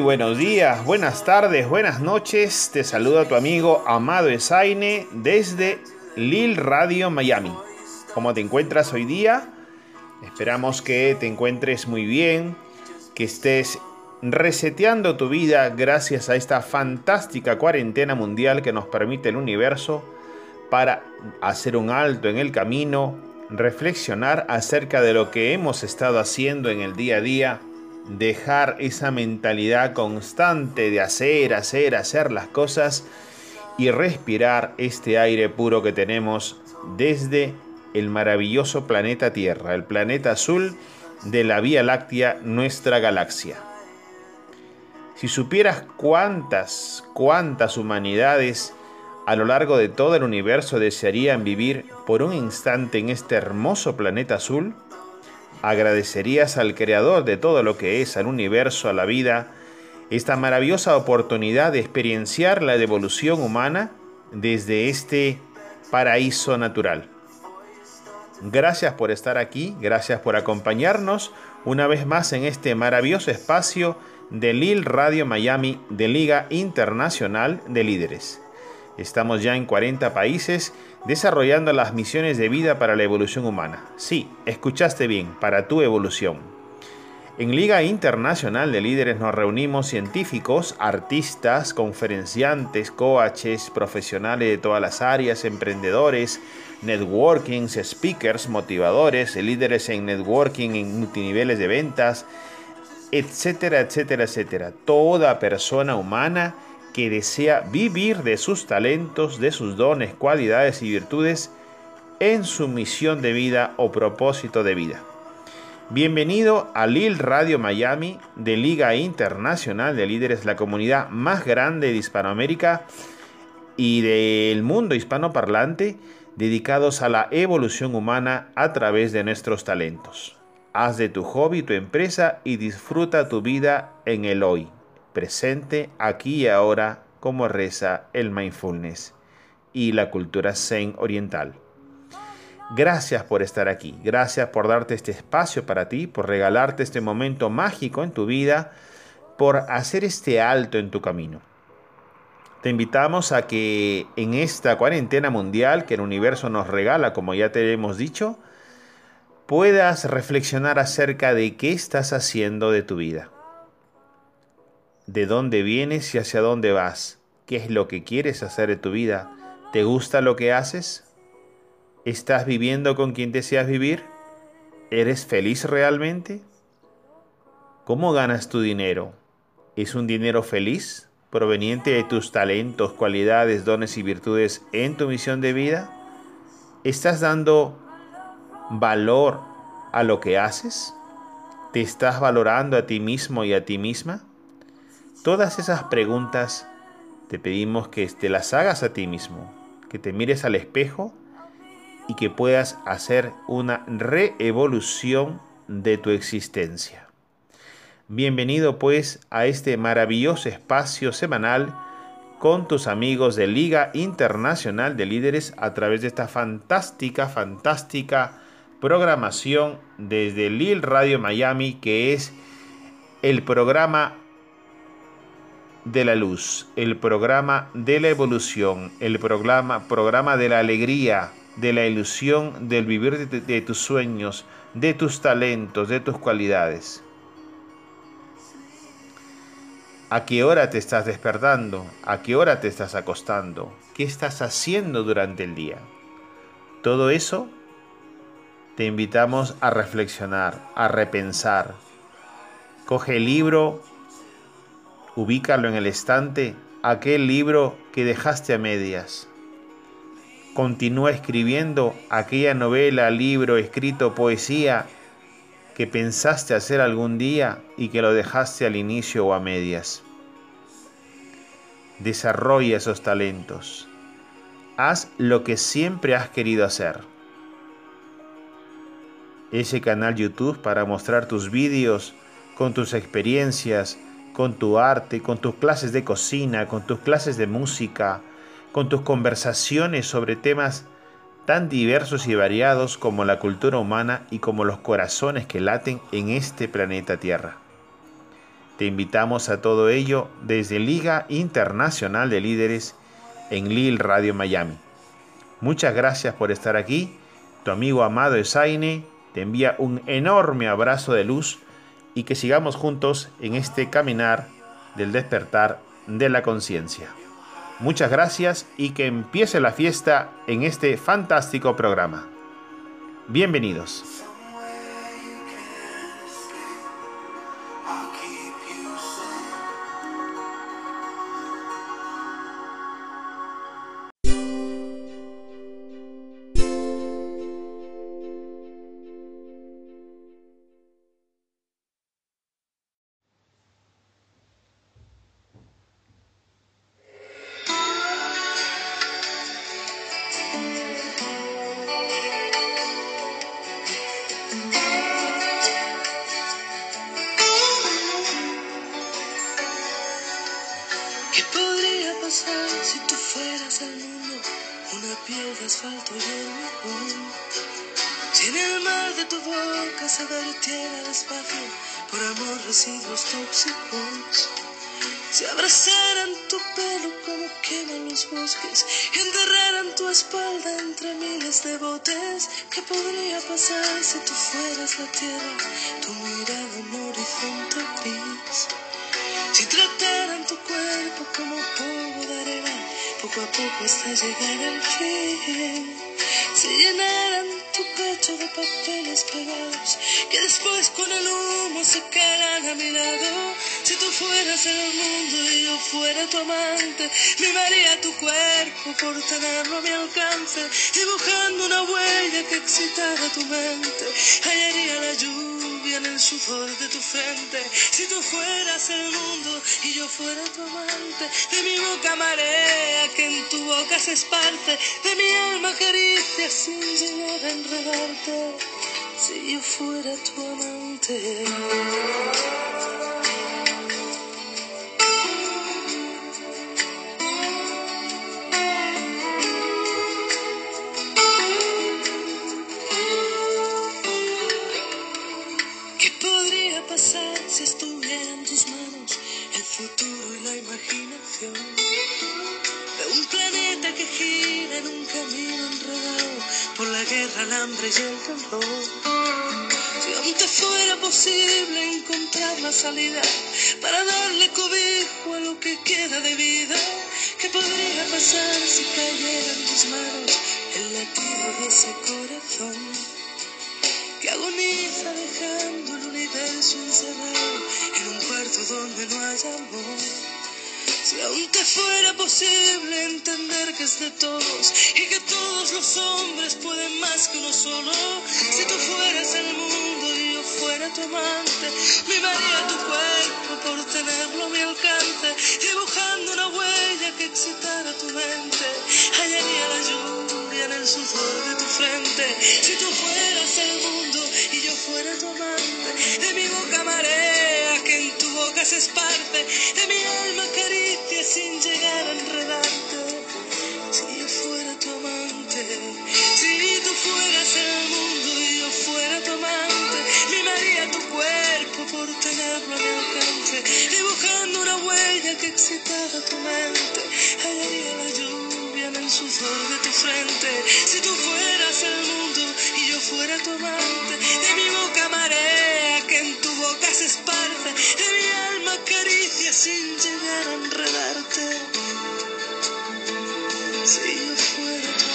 buenos días, buenas tardes, buenas noches. Te saluda tu amigo Amado Esaine desde Lil Radio Miami. ¿Cómo te encuentras hoy día? Esperamos que te encuentres muy bien, que estés reseteando tu vida gracias a esta fantástica cuarentena mundial que nos permite el universo para hacer un alto en el camino, reflexionar acerca de lo que hemos estado haciendo en el día a día, dejar esa mentalidad constante de hacer, hacer, hacer las cosas y respirar este aire puro que tenemos desde el maravilloso planeta Tierra, el planeta azul de la Vía Láctea, nuestra galaxia. Si supieras cuántas, cuántas humanidades a lo largo de todo el universo desearían vivir por un instante en este hermoso planeta azul, agradecerías al Creador de todo lo que es, al universo, a la vida, esta maravillosa oportunidad de experienciar la devolución humana desde este paraíso natural. Gracias por estar aquí, gracias por acompañarnos una vez más en este maravilloso espacio de Lil Radio Miami de Liga Internacional de Líderes. Estamos ya en 40 países desarrollando las misiones de vida para la evolución humana. Sí, escuchaste bien, para tu evolución. En Liga Internacional de Líderes nos reunimos científicos, artistas, conferenciantes, coaches, profesionales de todas las áreas, emprendedores, networkings, speakers, motivadores, líderes en networking, en multiniveles de ventas, etcétera, etcétera, etcétera. Toda persona humana que desea vivir de sus talentos, de sus dones, cualidades y virtudes en su misión de vida o propósito de vida. Bienvenido a Lil Radio Miami de Liga Internacional de Líderes, la comunidad más grande de Hispanoamérica y del mundo hispanoparlante dedicados a la evolución humana a través de nuestros talentos. Haz de tu hobby tu empresa y disfruta tu vida en el hoy, presente, aquí y ahora, como reza el mindfulness y la cultura zen oriental. Gracias por estar aquí, gracias por darte este espacio para ti, por regalarte este momento mágico en tu vida, por hacer este alto en tu camino. Te invitamos a que en esta cuarentena mundial que el universo nos regala, como ya te hemos dicho, puedas reflexionar acerca de qué estás haciendo de tu vida. De dónde vienes y hacia dónde vas. ¿Qué es lo que quieres hacer de tu vida? ¿Te gusta lo que haces? ¿Estás viviendo con quien deseas vivir? ¿Eres feliz realmente? ¿Cómo ganas tu dinero? ¿Es un dinero feliz, proveniente de tus talentos, cualidades, dones y virtudes en tu misión de vida? ¿Estás dando valor a lo que haces? ¿Te estás valorando a ti mismo y a ti misma? Todas esas preguntas te pedimos que te las hagas a ti mismo, que te mires al espejo y que puedas hacer una reevolución de tu existencia. Bienvenido pues a este maravilloso espacio semanal con tus amigos de Liga Internacional de Líderes a través de esta fantástica, fantástica programación desde Lil Radio Miami, que es el programa de la luz, el programa de la evolución, el programa, programa de la alegría, de la ilusión del vivir de, de tus sueños, de tus talentos, de tus cualidades. ¿A qué hora te estás despertando? ¿A qué hora te estás acostando? ¿Qué estás haciendo durante el día? Todo eso te invitamos a reflexionar, a repensar. Coge el libro, ubícalo en el estante, aquel libro que dejaste a medias. Continúa escribiendo aquella novela, libro, escrito, poesía que pensaste hacer algún día y que lo dejaste al inicio o a medias. Desarrolla esos talentos. Haz lo que siempre has querido hacer ese canal YouTube para mostrar tus vídeos con tus experiencias, con tu arte, con tus clases de cocina, con tus clases de música, con tus conversaciones sobre temas tan diversos y variados como la cultura humana y como los corazones que laten en este planeta Tierra. Te invitamos a todo ello desde Liga Internacional de Líderes en Lille Radio Miami. Muchas gracias por estar aquí. Tu amigo amado Esaine te envía un enorme abrazo de luz y que sigamos juntos en este caminar del despertar de la conciencia. Muchas gracias y que empiece la fiesta en este fantástico programa. Bienvenidos. Dibujando una huella que excitara tu mente, hallaría la lluvia en el sudor de tu frente, si tú fueras el mundo y yo fuera tu amante, de mi boca marea que en tu boca se esparce, de mi alma caricia sin llegar a enredarte, si yo fuera tu amante. El hambre y el calor. Si aún te fuera posible encontrar la salida para darle cobijo a lo que queda de vida, ¿qué podría pasar si cayera en tus manos el latido de ese corazón que agoniza dejando el universo encerrado en un cuarto donde no hay amor? Si aún te fuera posible entender que es de todos y que todos los hombres pueden más que uno solo, si tú fueras el mundo y yo fuera tu amante, mimaría tu cuerpo por tenerlo a mi alcance, dibujando una huella que excitara tu mente, hallaría la lluvia en el sudor de tu frente, si tú fueras el mundo y yo fuera tu amante, de mi boca marea que en tu boca se esparce, de mi alma caricia que excitara tu mente, hallaría la lluvia en el sudor de tu frente. Si tú fueras el mundo y yo fuera tu amante, de mi boca marea que en tu boca se esparce, de mi alma caricia sin llegar a enredarte. Si yo fuera tu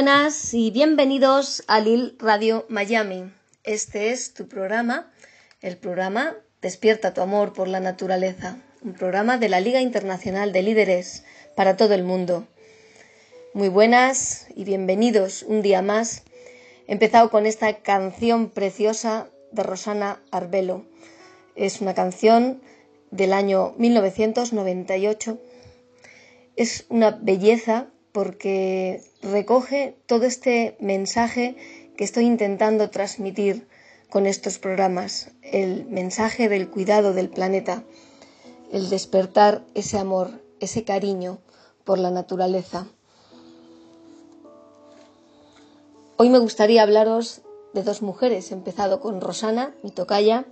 buenas y bienvenidos a Lil Radio Miami. Este es tu programa, el programa Despierta tu amor por la naturaleza, un programa de la Liga Internacional de Líderes para todo el mundo. Muy buenas y bienvenidos un día más. He empezado con esta canción preciosa de Rosana Arbelo. Es una canción del año 1998. Es una belleza porque recoge todo este mensaje que estoy intentando transmitir con estos programas, el mensaje del cuidado del planeta, el despertar ese amor, ese cariño por la naturaleza. Hoy me gustaría hablaros de dos mujeres. Empezado con Rosana, mi tocaya.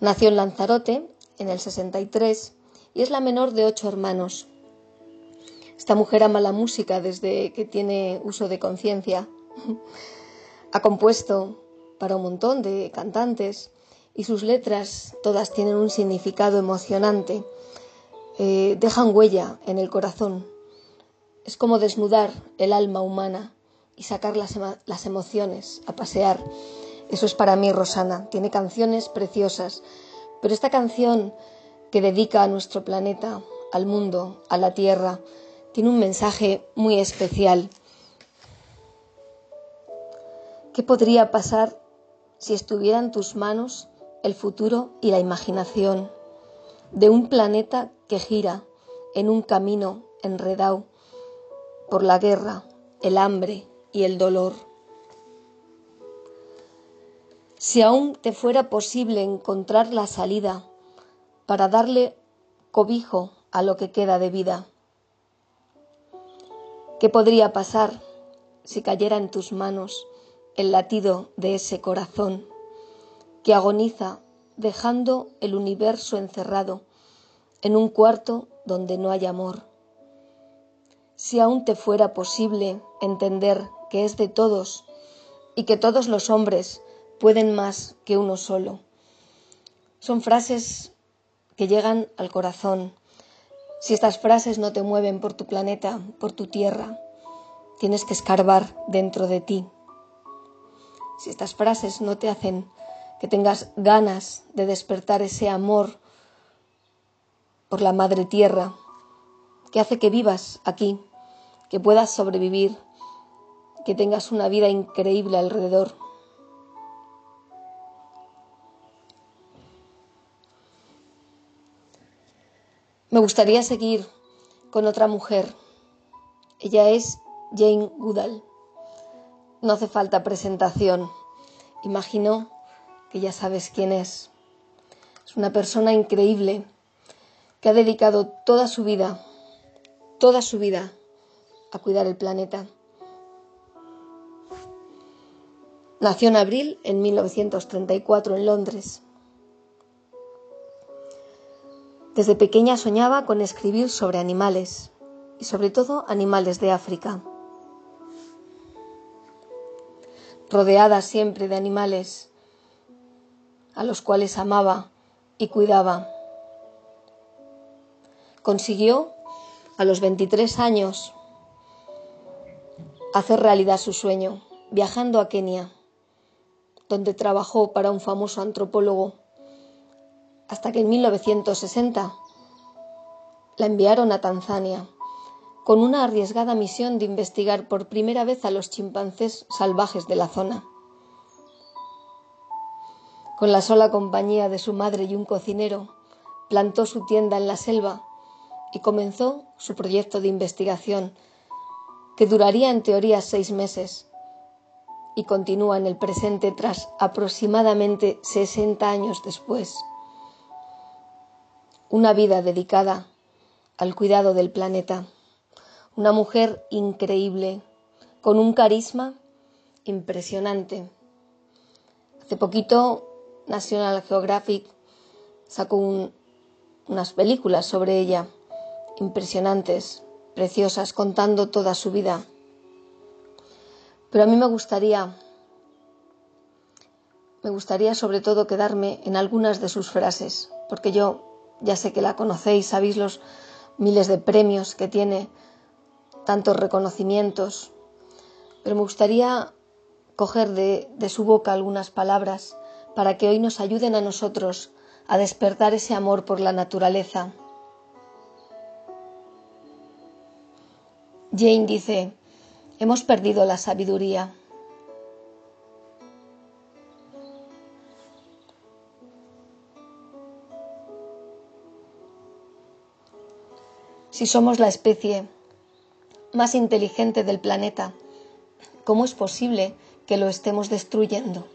Nació en Lanzarote en el 63 y es la menor de ocho hermanos. Esta mujer ama la música desde que tiene uso de conciencia. ha compuesto para un montón de cantantes y sus letras todas tienen un significado emocionante. Eh, dejan huella en el corazón. Es como desnudar el alma humana y sacar las, las emociones, a pasear. Eso es para mí Rosana. Tiene canciones preciosas, pero esta canción que dedica a nuestro planeta, al mundo, a la Tierra, tiene un mensaje muy especial. ¿Qué podría pasar si estuviera en tus manos el futuro y la imaginación de un planeta que gira en un camino enredado por la guerra, el hambre, y el dolor. Si aún te fuera posible encontrar la salida para darle cobijo a lo que queda de vida, ¿qué podría pasar si cayera en tus manos el latido de ese corazón que agoniza dejando el universo encerrado en un cuarto donde no hay amor? Si aún te fuera posible entender que es de todos y que todos los hombres pueden más que uno solo. Son frases que llegan al corazón. Si estas frases no te mueven por tu planeta, por tu tierra, tienes que escarbar dentro de ti. Si estas frases no te hacen que tengas ganas de despertar ese amor por la madre tierra, que hace que vivas aquí, que puedas sobrevivir, que tengas una vida increíble alrededor. Me gustaría seguir con otra mujer. Ella es Jane Goodall. No hace falta presentación. Imagino que ya sabes quién es. Es una persona increíble que ha dedicado toda su vida, toda su vida, a cuidar el planeta. Nació en abril en 1934 en Londres. Desde pequeña soñaba con escribir sobre animales y sobre todo animales de África. Rodeada siempre de animales a los cuales amaba y cuidaba. Consiguió a los 23 años hacer realidad su sueño, viajando a Kenia donde trabajó para un famoso antropólogo, hasta que en 1960 la enviaron a Tanzania con una arriesgada misión de investigar por primera vez a los chimpancés salvajes de la zona. Con la sola compañía de su madre y un cocinero, plantó su tienda en la selva y comenzó su proyecto de investigación, que duraría en teoría seis meses, y continúa en el presente tras aproximadamente 60 años después. Una vida dedicada al cuidado del planeta. Una mujer increíble, con un carisma impresionante. Hace poquito National Geographic sacó unas películas sobre ella, impresionantes, preciosas, contando toda su vida. Pero a mí me gustaría, me gustaría sobre todo quedarme en algunas de sus frases, porque yo ya sé que la conocéis, sabéis los miles de premios que tiene, tantos reconocimientos, pero me gustaría coger de, su boca algunas palabras para que hoy nos ayuden a nosotros a despertar ese amor por la naturaleza. Jane dice, hemos perdido la sabiduría. Si somos la especie más inteligente del planeta, ¿cómo es posible que lo estemos destruyendo?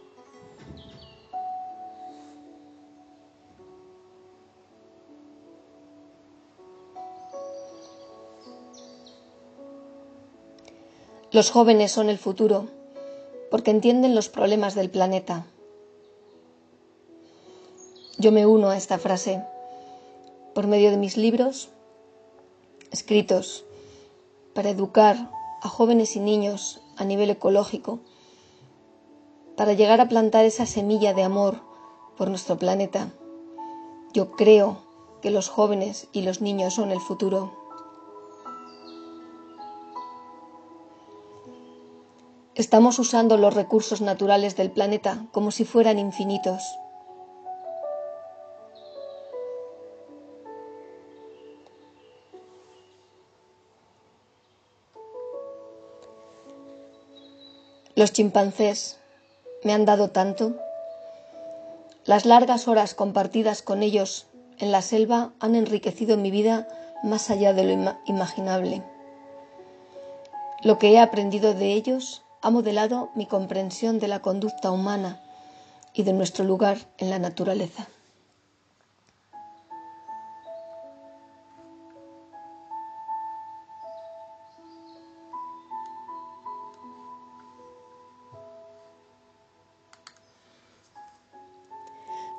Los jóvenes son el futuro porque entienden los problemas del planeta. Yo me uno a esta frase por medio de mis libros escritos para educar a jóvenes y niños a nivel ecológico, para llegar a plantar esa semilla de amor por nuestro planeta. Yo creo que los jóvenes y los niños son el futuro. Estamos usando los recursos naturales del planeta como si fueran infinitos. Los chimpancés me han dado tanto. Las largas horas compartidas con ellos en la selva han enriquecido mi vida más allá de lo imaginable. Lo que he aprendido de ellos ha modelado mi comprensión de la conducta humana y de nuestro lugar en la naturaleza.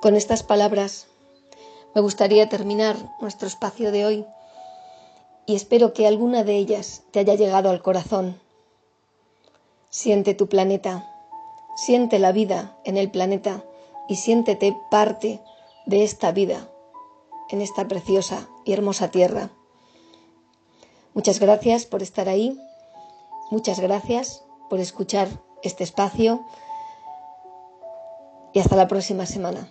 Con estas palabras me gustaría terminar nuestro espacio de hoy y espero que alguna de ellas te haya llegado al corazón Siente tu planeta, siente la vida en el planeta y siéntete parte de esta vida en esta preciosa y hermosa tierra. Muchas gracias por estar ahí, muchas gracias por escuchar este espacio y hasta la próxima semana.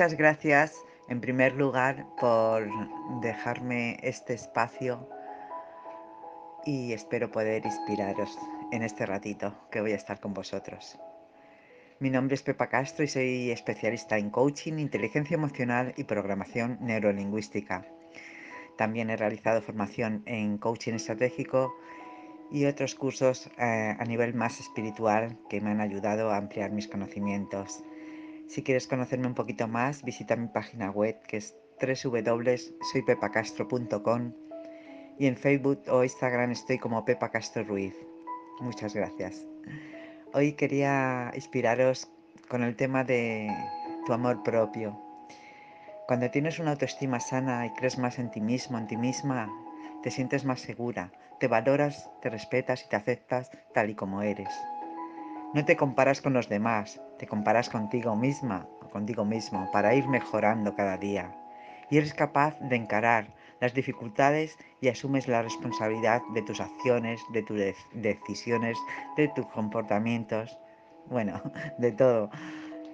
Muchas gracias en primer lugar por dejarme este espacio y espero poder inspiraros en este ratito que voy a estar con vosotros. Mi nombre es Pepa Castro y soy especialista en coaching, inteligencia emocional y programación neurolingüística. También he realizado formación en coaching estratégico y otros cursos eh, a nivel más espiritual que me han ayudado a ampliar mis conocimientos. Si quieres conocerme un poquito más, visita mi página web que es www.soypepacastro.com y en Facebook o Instagram estoy como Pepa Castro Ruiz. Muchas gracias. Hoy quería inspiraros con el tema de tu amor propio. Cuando tienes una autoestima sana y crees más en ti mismo, en ti misma, te sientes más segura, te valoras, te respetas y te aceptas tal y como eres. No te comparas con los demás, te comparas contigo misma o contigo mismo para ir mejorando cada día. Y eres capaz de encarar las dificultades y asumes la responsabilidad de tus acciones, de tus decisiones, de tus comportamientos, bueno, de todo,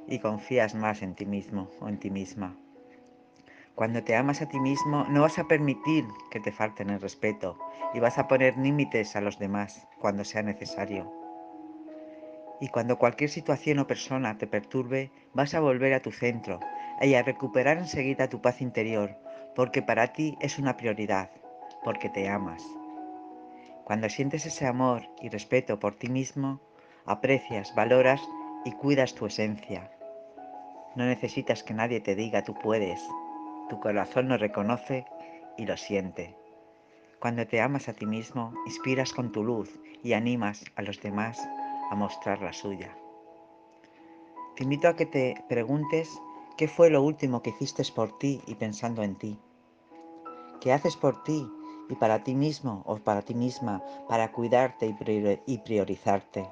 y confías más en ti mismo o en ti misma. Cuando te amas a ti mismo, no vas a permitir que te falten el respeto y vas a poner límites a los demás cuando sea necesario. Y cuando cualquier situación o persona te perturbe, vas a volver a tu centro y a recuperar enseguida tu paz interior, porque para ti es una prioridad, porque te amas. Cuando sientes ese amor y respeto por ti mismo, aprecias, valoras y cuidas tu esencia. No necesitas que nadie te diga tú puedes. Tu corazón lo reconoce y lo siente. Cuando te amas a ti mismo, inspiras con tu luz y animas a los demás a mostrar la suya. Te invito a que te preguntes qué fue lo último que hiciste por ti y pensando en ti. ¿Qué haces por ti y para ti mismo o para ti misma para cuidarte y priorizarte?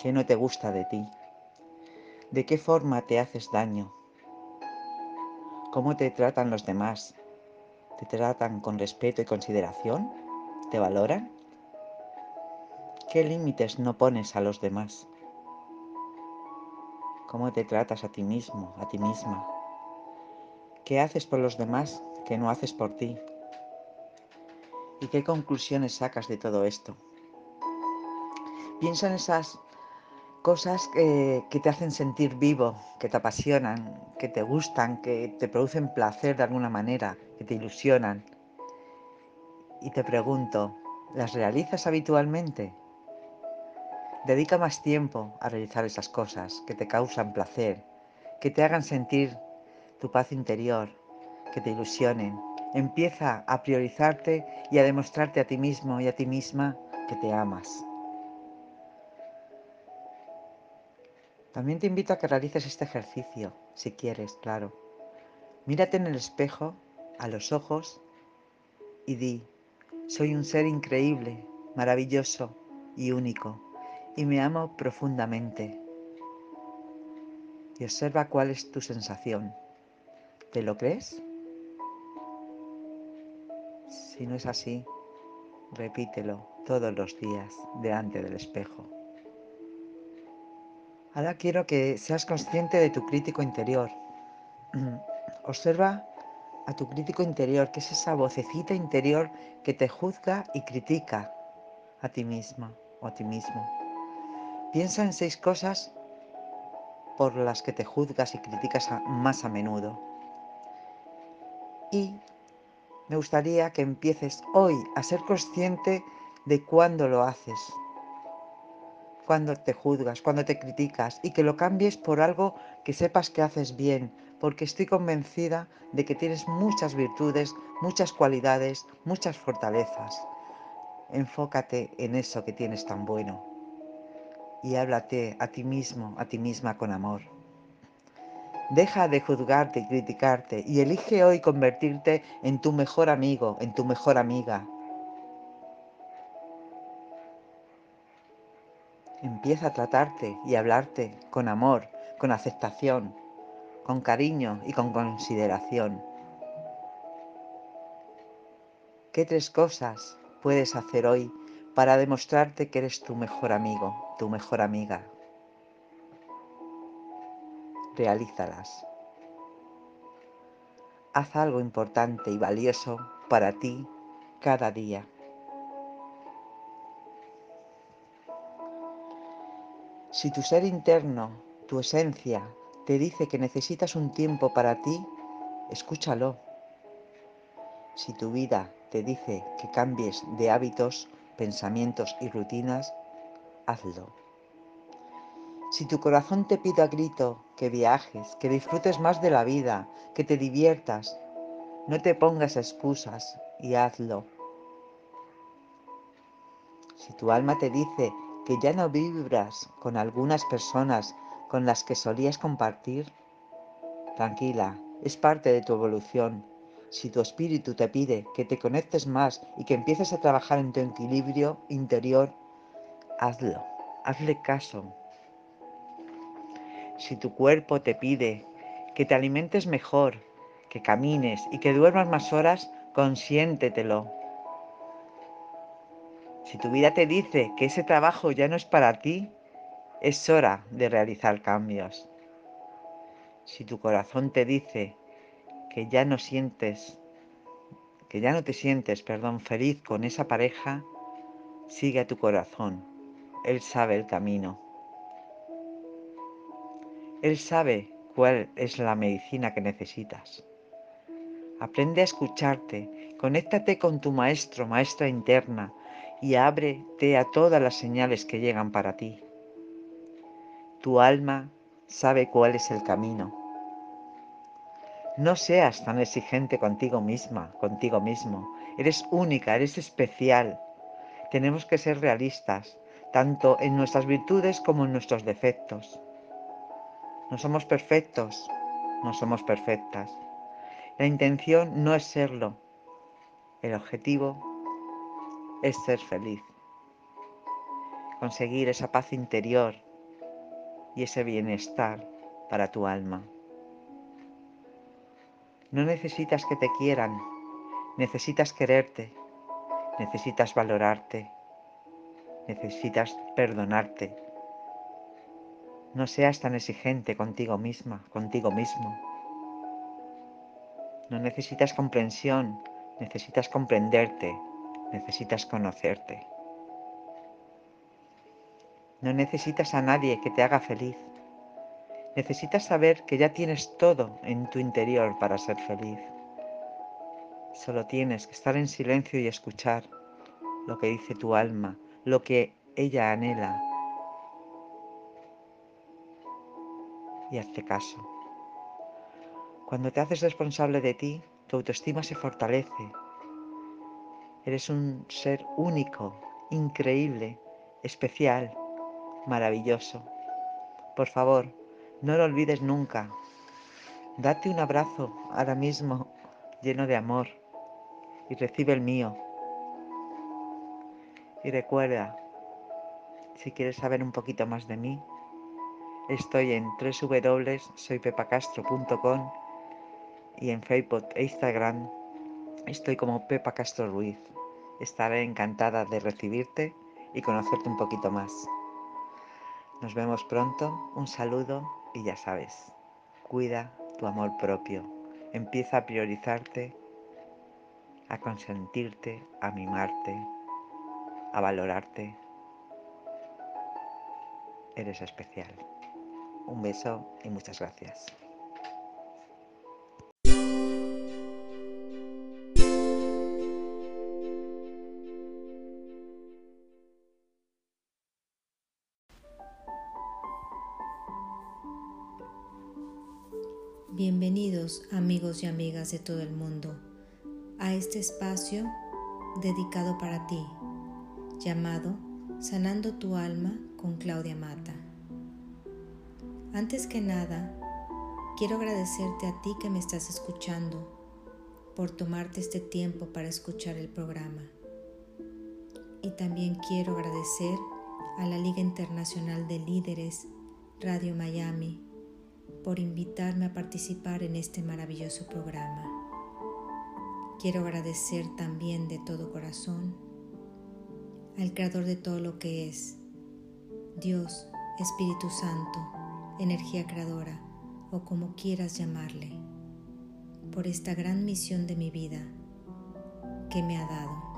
¿Qué no te gusta de ti? ¿De qué forma te haces daño? ¿Cómo te tratan los demás? ¿Te tratan con respeto y consideración? ¿Te valoran? ¿Qué límites no pones a los demás? ¿Cómo te tratas a ti mismo, a ti misma? ¿Qué haces por los demás que no haces por ti? ¿Y qué conclusiones sacas de todo esto? Piensa en esas cosas que, te hacen sentir vivo, que te apasionan, que te gustan, que te producen placer de alguna manera, que te ilusionan. Y te pregunto, ¿las realizas habitualmente? Dedica más tiempo a realizar esas cosas que te causan placer, que te hagan sentir tu paz interior, que te ilusionen. Empieza a priorizarte y a demostrarte a ti mismo y a ti misma que te amas. También te invito a que realices este ejercicio, si quieres, claro. Mírate en el espejo, a los ojos, y di, soy un ser increíble, maravilloso y único, y me amo profundamente. Y observa cuál es tu sensación. ¿Te lo crees? Si no es así, repítelo todos los días delante del espejo. Ahora quiero que seas consciente de tu crítico interior. Observa a tu crítico interior, que es esa vocecita interior que te juzga y critica a ti misma o a ti mismo. Piensa en seis cosas por las que te juzgas y criticas más a menudo. Y me gustaría que empieces hoy a ser consciente de cuándo lo haces, cuando te juzgas, cuando te criticas y que lo cambies por algo que sepas que haces bien, porque estoy convencida de que tienes muchas virtudes, muchas cualidades, muchas fortalezas. Enfócate en eso que tienes tan bueno y háblate a ti mismo, a ti misma con amor. Deja de juzgarte y criticarte y elige hoy convertirte en tu mejor amigo, en tu mejor amiga. Empieza a tratarte y hablarte con amor, con aceptación, con cariño y con consideración. ¿Qué tres cosas puedes hacer hoy para demostrarte que eres tu mejor amigo, tu mejor amiga? Realízalas. haz algo importante y valioso para ti cada día. Si tu ser interno, tu esencia, te dice que necesitas un tiempo para ti, escúchalo. Si tu vida te dice que cambies de hábitos, pensamientos y rutinas, hazlo. Si tu corazón te pide a grito que viajes, que disfrutes más de la vida, que te diviertas, no te pongas excusas y hazlo. Si tu alma te dice que ya no vibras con algunas personas con las que solías compartir, tranquila, es parte de tu evolución. Si tu espíritu te pide que te conectes más y que empieces a trabajar en tu equilibrio interior, hazlo, hazle caso. Si tu cuerpo te pide que te alimentes mejor, que camines y que duermas más horas, consiéntetelo. Si tu vida te dice que ese trabajo ya no es para ti, es hora de realizar cambios. Si tu corazón te dice que ya no sientes, que ya no te sientes, perdón, feliz con esa pareja, sigue a tu corazón. Él sabe el camino. Él sabe cuál es la medicina que necesitas. Aprende a escucharte, conéctate con tu maestro, maestra interna y ábrete a todas las señales que llegan para ti. Tu alma sabe cuál es el camino. No seas tan exigente contigo misma, contigo mismo. Eres única, eres especial. Tenemos que ser realistas, tanto en nuestras virtudes como en nuestros defectos. No somos perfectos, no somos perfectas. La intención no es serlo. El objetivo es ser feliz. Conseguir esa paz interior y ese bienestar para tu alma. No necesitas que te quieran, necesitas quererte, necesitas valorarte, necesitas perdonarte. No seas tan exigente contigo misma, contigo mismo. No necesitas comprensión, necesitas comprenderte, necesitas conocerte. No necesitas a nadie que te haga feliz. Necesitas saber que ya tienes todo en tu interior para ser feliz. Solo tienes que estar en silencio y escuchar lo que dice tu alma, lo que ella anhela. Y hazte caso. Cuando te haces responsable de ti, tu autoestima se fortalece. Eres un ser único, increíble, especial, maravilloso. Por favor, no lo olvides nunca. Date un abrazo ahora mismo lleno de amor y recibe el mío. Y recuerda, si quieres saber un poquito más de mí, estoy en www.soypepacastro.com y en Facebook e Instagram estoy como Pepa Castro Ruiz. Estaré encantada de recibirte y conocerte un poquito más. Nos vemos pronto, un saludo y ya sabes, cuida tu amor propio, empieza a priorizarte, a consentirte, a mimarte, a valorarte. Eres especial. Un beso y muchas gracias. Bienvenidos amigos y amigas de todo el mundo a este espacio dedicado para ti, llamado Sanando tu alma con Claudia Mata. Antes que nada, quiero agradecerte a ti que me estás escuchando por tomarte este tiempo para escuchar el programa. Y también quiero agradecer a la Liga Internacional de Líderes, Radio Miami, por invitarme a participar en este maravilloso programa. Quiero agradecer también de todo corazón al Creador de todo lo que es, Dios, Espíritu Santo, energía creadora o como quieras llamarle, por esta gran misión de mi vida que me ha dado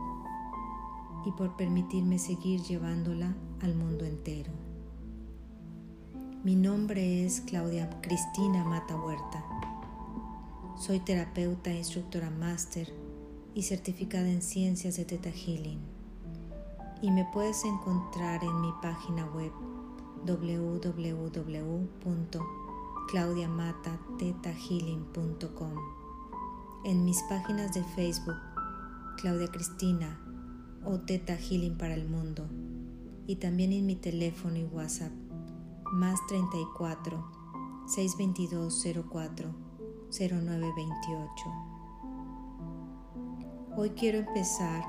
y por permitirme seguir llevándola al mundo entero. Mi nombre es Claudia Cristina Mata Huerta. Soy terapeuta instructora máster y certificada en ciencias de Theta Healing. Y me puedes encontrar en mi página web www.claudiamatathetahealing.com, en mis páginas de Facebook Claudia Cristina o Teta Healing para el Mundo y también en mi teléfono y WhatsApp más 34 622 04 0928. Hoy quiero empezar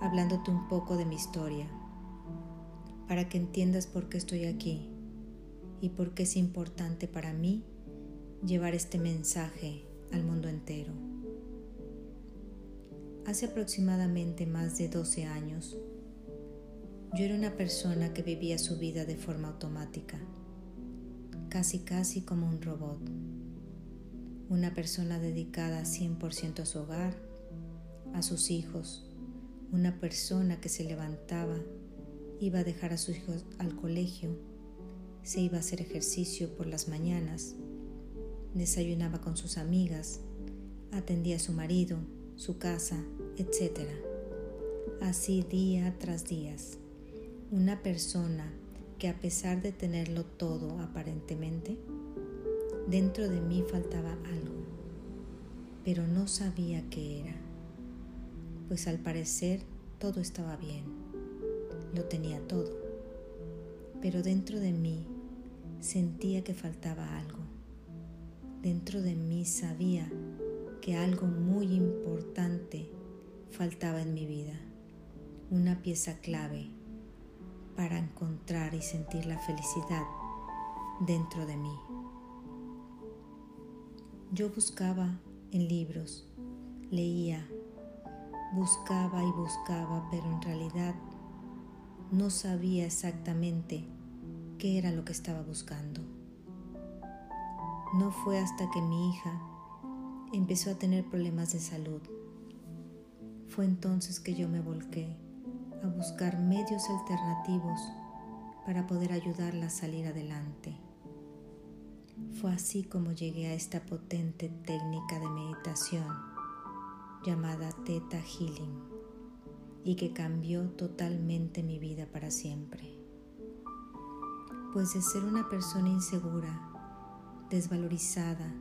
hablándote un poco de mi historia para que entiendas por qué estoy aquí y por qué es importante para mí llevar este mensaje al mundo entero. Hace aproximadamente más de 12 años, yo era una persona que vivía su vida de forma automática, casi casi como un robot. Una persona dedicada 100% a su hogar, a sus hijos, una persona que se levantaba, iba a dejar a sus hijos al colegio, se iba a hacer ejercicio por las mañanas, desayunaba con sus amigas, atendía a su marido, su casa, etc. Así día tras día. Una persona que a pesar de tenerlo todo aparentemente, dentro de mí faltaba algo, pero no sabía qué era, pues al parecer todo estaba bien, lo tenía todo, pero dentro de mí sentía que faltaba algo, dentro de mí sabía que algo muy importante faltaba en mi vida, una pieza clave para encontrar y sentir la felicidad dentro de mí. Yo buscaba en libros, leía, buscaba y buscaba, pero en realidad no sabía exactamente qué era lo que estaba buscando. No fue hasta que mi hija empezó a tener problemas de salud. Fue entonces que yo me volqué a buscar medios alternativos para poder ayudarla a salir adelante. Fue así como llegué a esta potente técnica de meditación llamada Theta Healing y que cambió totalmente mi vida para siempre. Pues de ser una persona insegura, desvalorizada,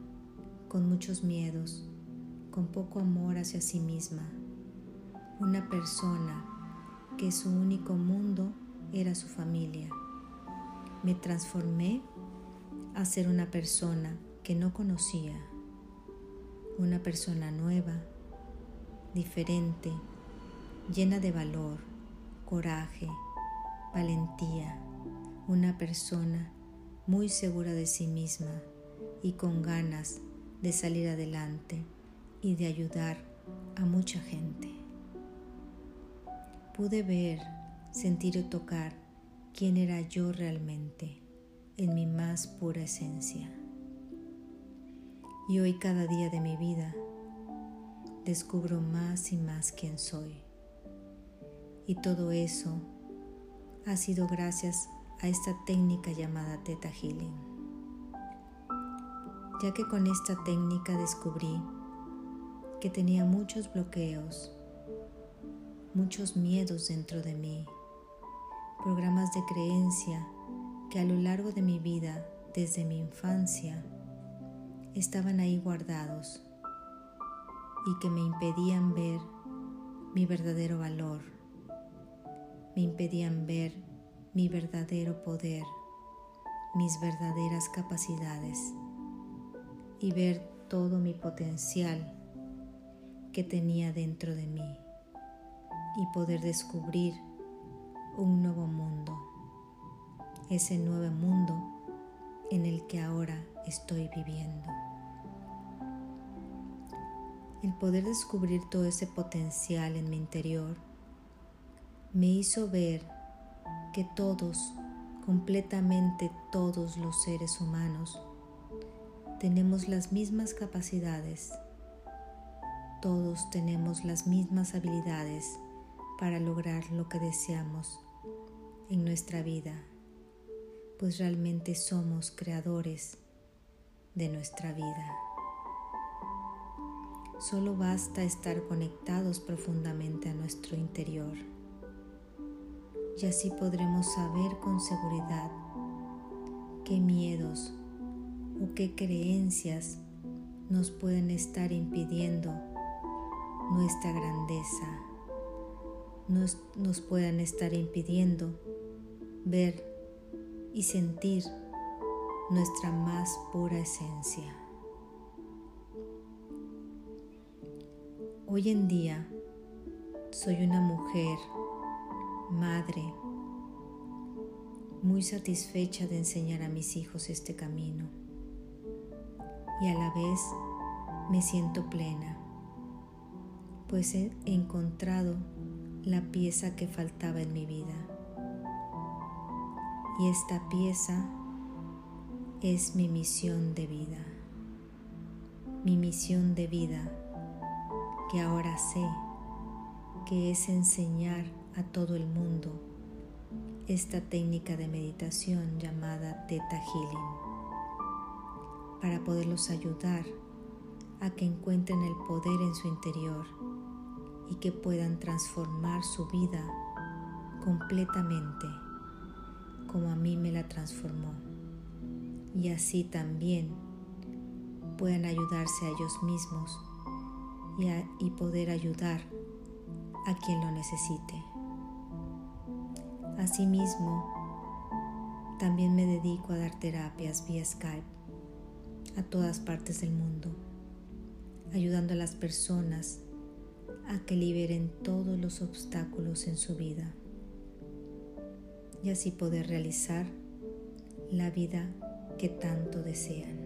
con muchos miedos, con poco amor hacia sí misma, una persona que su único mundo era su familia. Me transformé a ser una persona que no conocía, una persona nueva, diferente, llena de valor, coraje, valentía, una persona muy segura de sí misma y con ganas de salir adelante y de ayudar a mucha gente. Pude ver, sentir o tocar quién era yo realmente en mi más pura esencia. Y hoy cada día de mi vida descubro más y más quién soy. Y todo eso ha sido gracias a esta técnica llamada Theta Healing ya que con esta técnica descubrí que tenía muchos bloqueos, muchos miedos dentro de mí, programas de creencia que a lo largo de mi vida, desde mi infancia, estaban ahí guardados y que me impedían ver mi verdadero valor, me impedían ver mi verdadero poder, mis verdaderas capacidades y ver todo mi potencial que tenía dentro de mí y poder descubrir un nuevo mundo, ese nuevo mundo en el que ahora estoy viviendo. El poder descubrir todo ese potencial en mi interior me hizo ver que todos, completamente todos los seres humanos, tenemos las mismas capacidades todos tenemos las mismas habilidades para lograr lo que deseamos en nuestra vida, pues realmente somos creadores de nuestra vida. Solo basta estar conectados profundamente a nuestro interior y así podremos saber con seguridad qué miedos o qué creencias nos pueden estar impidiendo nuestra grandeza, nos, nos puedan estar impidiendo ver y sentir nuestra más pura esencia. Hoy en día soy una mujer, madre, muy satisfecha de enseñar a mis hijos este camino y a la vez me siento plena, pues he encontrado la pieza que faltaba en mi vida. Y esta pieza es mi misión de vida. Mi misión de vida que ahora sé que es enseñar a todo el mundo esta técnica de meditación llamada Theta Healing para poderlos ayudar a que encuentren el poder en su interior y que puedan transformar su vida completamente como a mí me la transformó. Y así también puedan ayudarse a ellos mismos y, poder ayudar a quien lo necesite. Asimismo, también me dedico a dar terapias vía Skype a todas partes del mundo, ayudando a las personas a que liberen todos los obstáculos en su vida y así poder realizar la vida que tanto desean.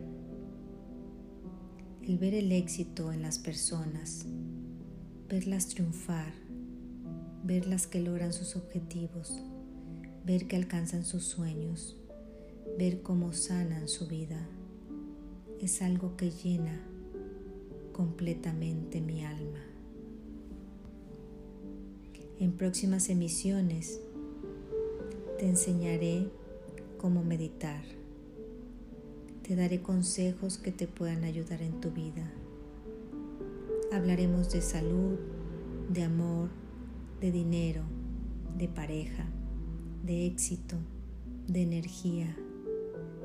El ver el éxito en las personas, verlas triunfar, verlas que logran sus objetivos, ver que alcanzan sus sueños, ver cómo sanan su vida es algo que llena completamente mi alma. En próximas emisiones te enseñaré cómo meditar. Te daré consejos que te puedan ayudar en tu vida. Hablaremos de salud, de amor, de dinero, de pareja, de éxito, de energía,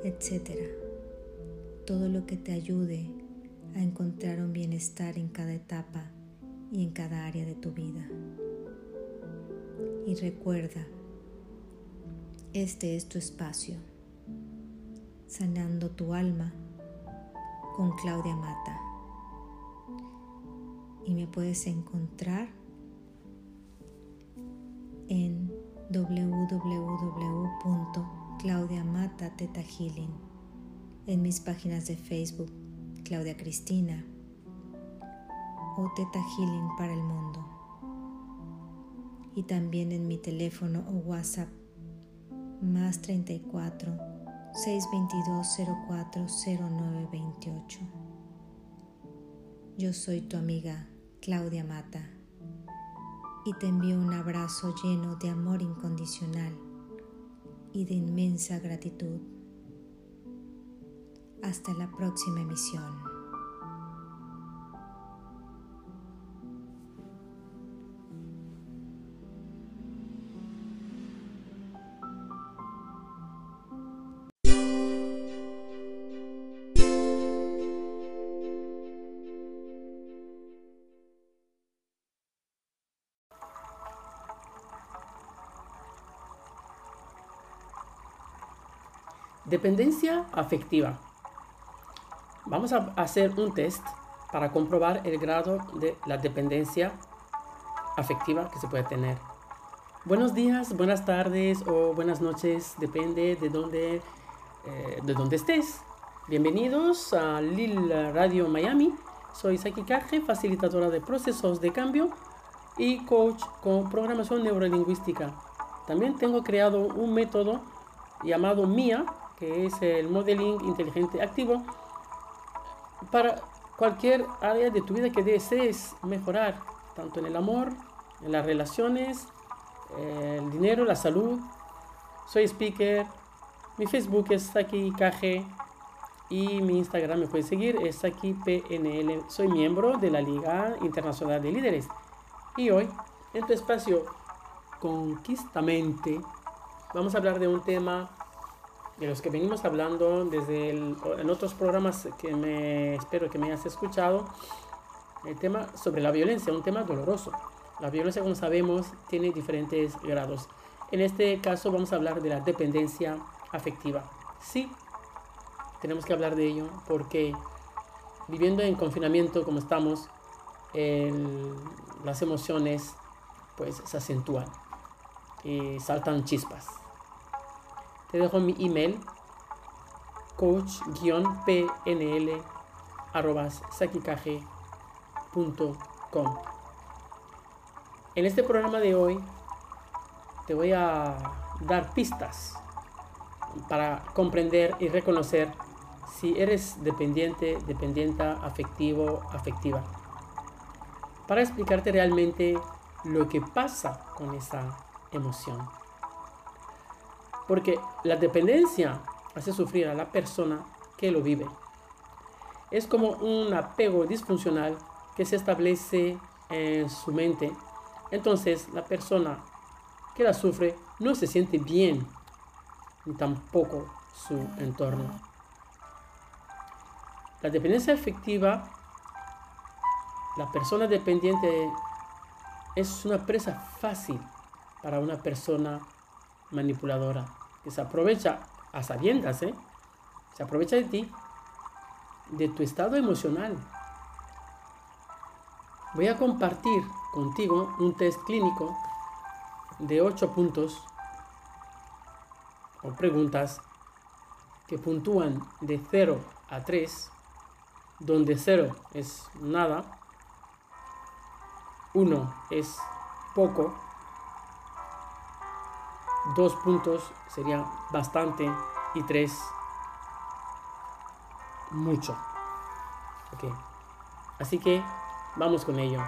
etcétera todo lo que te ayude a encontrar un bienestar en cada etapa y en cada área de tu vida. Y recuerda, este es tu espacio, sanando tu alma con Claudia Mata. Y me puedes encontrar en www.claudiamata.teta en mis páginas de Facebook, Claudia Cristina o Teta Healing para el Mundo. Y también en mi teléfono o WhatsApp más 34 622 04 0928. Yo soy tu amiga Claudia Mata y te envío un abrazo lleno de amor incondicional y de inmensa gratitud. Hasta la próxima emisión. Dependencia afectiva. Vamos a hacer un test para comprobar el grado de la dependencia afectiva que se puede tener. Buenos días, buenas tardes o buenas noches, depende de dónde, eh, de dónde estés. Bienvenidos a Lil Radio Miami. Soy Saki Kaje, facilitadora de procesos de cambio y coach con programación neurolingüística. También tengo creado un método llamado MIA, es el Modeling Inteligente Activo, para cualquier área de tu vida que desees mejorar, tanto en el amor, en las relaciones, el dinero, la salud. Soy speaker. Mi Facebook es Saki KG y mi Instagram me puede seguir es Saki PNL. Soy miembro de la Liga Internacional de Líderes. Y hoy, en tu espacio Conquistamente, vamos a hablar de un tema de los que venimos hablando desde en otros programas que me espero que me hayas escuchado, el tema sobre la violencia, un tema doloroso. La violencia, como sabemos, tiene diferentes grados. En este caso vamos a hablar de la dependencia afectiva. Sí, tenemos que hablar de ello porque viviendo en confinamiento como estamos, las emociones pues se acentúan y saltan chispas. Te dejo mi email coach-pnl En este programa de hoy te voy a dar pistas para comprender y reconocer si eres dependiente, dependienta, afectivo, afectiva. Para explicarte realmente lo que pasa con esa emoción. Porque la dependencia hace sufrir a la persona que lo vive. Es como un apego disfuncional que se establece en su mente. Entonces la persona que la sufre no se siente bien, ni tampoco su entorno. La dependencia afectiva, la persona dependiente es una presa fácil para una persona manipuladora, que se aprovecha a sabiendas, ¿eh? se aprovecha de ti, de tu estado emocional. Voy a compartir contigo un test clínico de 8 puntos o preguntas que puntúan de 0 a 3, donde 0 es nada, 1 es poco dos puntos sería bastante y tres mucho. Ok. Así que vamos con ello.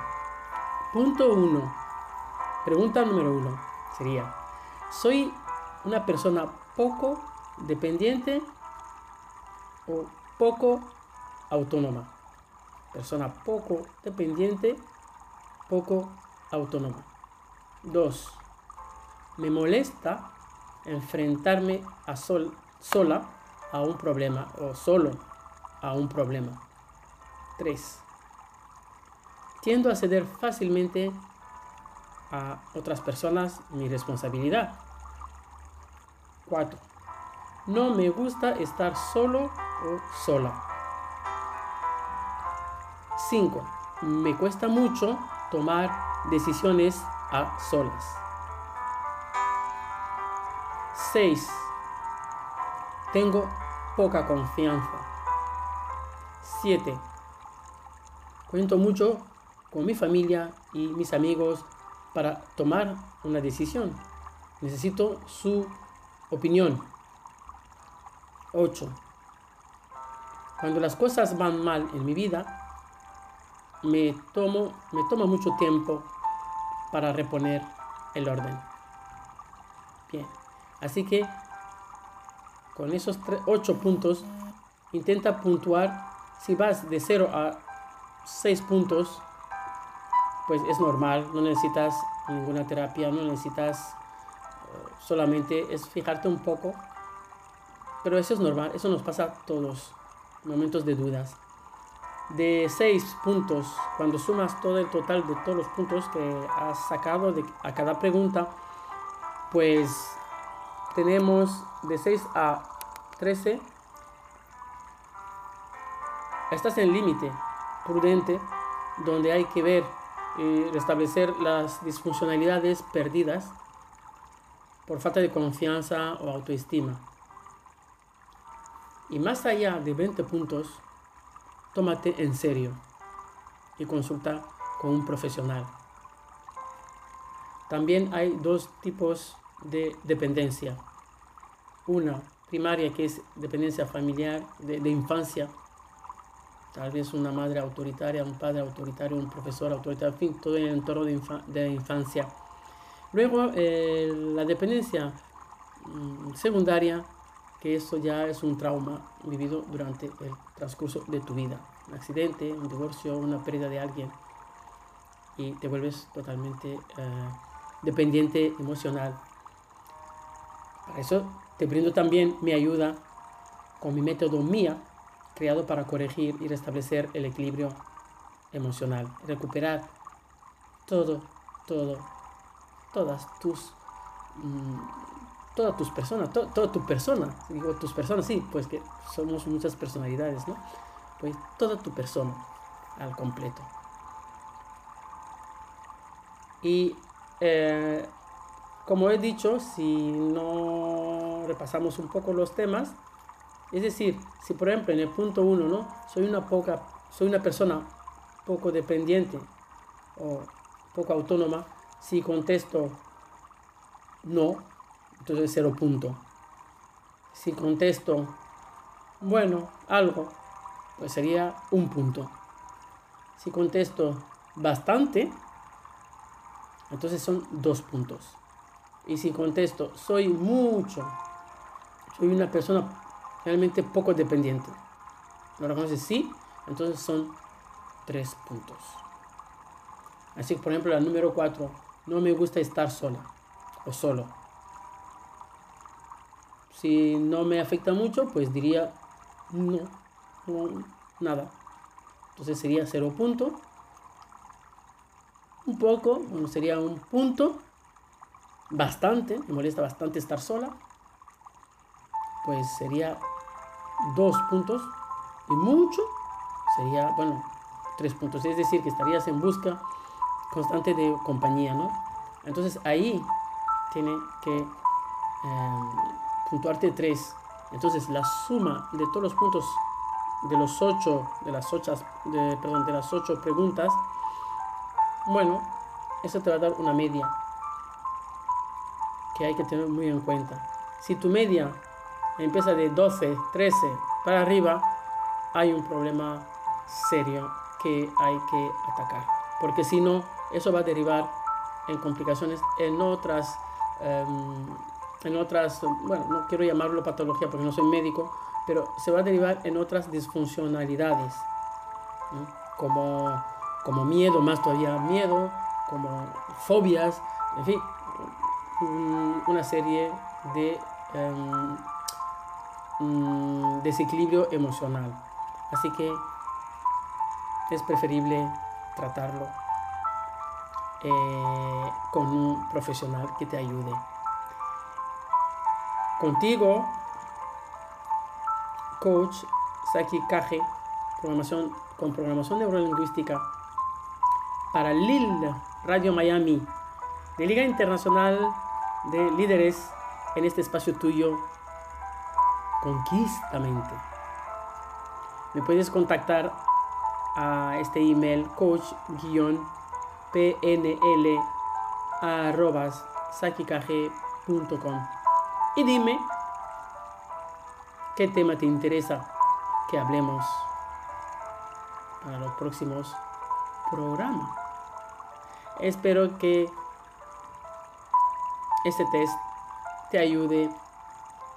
Punto uno. Pregunta número uno sería, ¿soy una persona poco dependiente o poco autónoma? Persona poco dependiente, poco autónoma. Dos me molesta enfrentarme a sol, sola a un problema o solo a un problema. 3. Tiendo a ceder fácilmente a otras personas mi responsabilidad. 4. No me gusta estar solo o sola. 5. Me cuesta mucho tomar decisiones a solas. 6. Tengo poca confianza. 7. Cuento mucho con mi familia y mis amigos para tomar una decisión. Necesito su opinión. 8. Cuando las cosas van mal en mi vida, me tomo me toma mucho tiempo para reponer el orden. Bien. Así que con esos 8 puntos, intenta puntuar. Si vas de 0 a 6 puntos, pues es normal, no necesitas ninguna terapia, no necesitas eh, solamente es fijarte un poco. Pero eso es normal, eso nos pasa a todos, momentos de dudas. De 6 puntos, cuando sumas todo el total de todos los puntos que has sacado de, a cada pregunta, pues tenemos de 6 a 13. Estás en límite prudente donde hay que ver y restablecer las disfuncionalidades perdidas por falta de confianza o autoestima. Y más allá de 20 puntos, tómate en serio y consulta con un profesional. También hay dos tipos de dependencia. Una primaria que es dependencia familiar, de, infancia, tal vez una madre autoritaria, un padre autoritario, un profesor autoritario, en fin, todo el entorno de, de infancia. Luego, eh, la dependencia mm, secundaria, que eso ya es un trauma vivido durante el transcurso de tu vida. Un accidente, un divorcio, una pérdida de alguien. Y te vuelves totalmente eh, dependiente emocional. Para eso te brindo también mi ayuda con mi método MIA, creado para corregir y restablecer el equilibrio emocional, recuperar todo, todo, todas tus, mm, todas tus personas, toda tu persona, digo tus personas, sí, pues que somos muchas personalidades, ¿no? Pues toda tu persona al completo. Y eh, como he dicho, si no repasamos un poco los temas, es decir, si por ejemplo en el punto 1, ¿no? Soy una poca, soy una persona poco dependiente o poco autónoma, si contesto no, entonces cero punto. Si contesto bueno, algo, pues sería un punto. Si contesto bastante, entonces son dos puntos. Y si contesto soy mucho, soy una persona realmente poco dependiente. ¿Lo reconoces? Sí, entonces son tres puntos. Así que, por ejemplo, la número cuatro, no me gusta estar sola o solo. Si no me afecta mucho, pues diría no, no nada. Entonces sería cero punto. Un poco, bueno, sería un punto. Bastante, me molesta bastante estar sola. Pues sería dos puntos y mucho sería, bueno, tres puntos. Es decir, que estarías en busca constante de compañía, ¿no? Entonces ahí tiene que em, puntuarte tres. Entonces la suma de todos los puntos de los ocho, de las ocho, de, perdón, de las ocho preguntas, bueno, eso te va a dar una media que hay que tener muy en cuenta. Si tu media empieza de 12, 13 para arriba, hay un problema serio que hay que atacar. Porque si no, eso va a derivar en complicaciones en otras, em, en otras, bueno, no quiero llamarlo patología porque no soy médico, pero se va a derivar en otras disfuncionalidades, como, como miedo, más todavía miedo, como fobias, en fin, una serie de Mm, desequilibrio emocional. Así que es preferible tratarlo eh, con un profesional que te ayude. Contigo, coach Saki Kaje, programación, con programación neurolingüística para LIL Radio Miami, de Liga Internacional de Líderes en este espacio tuyo Conquistamente. Me puedes contactar a este email coach-pnl y dime qué tema te interesa que hablemos para los próximos programas. Espero que este test te ayude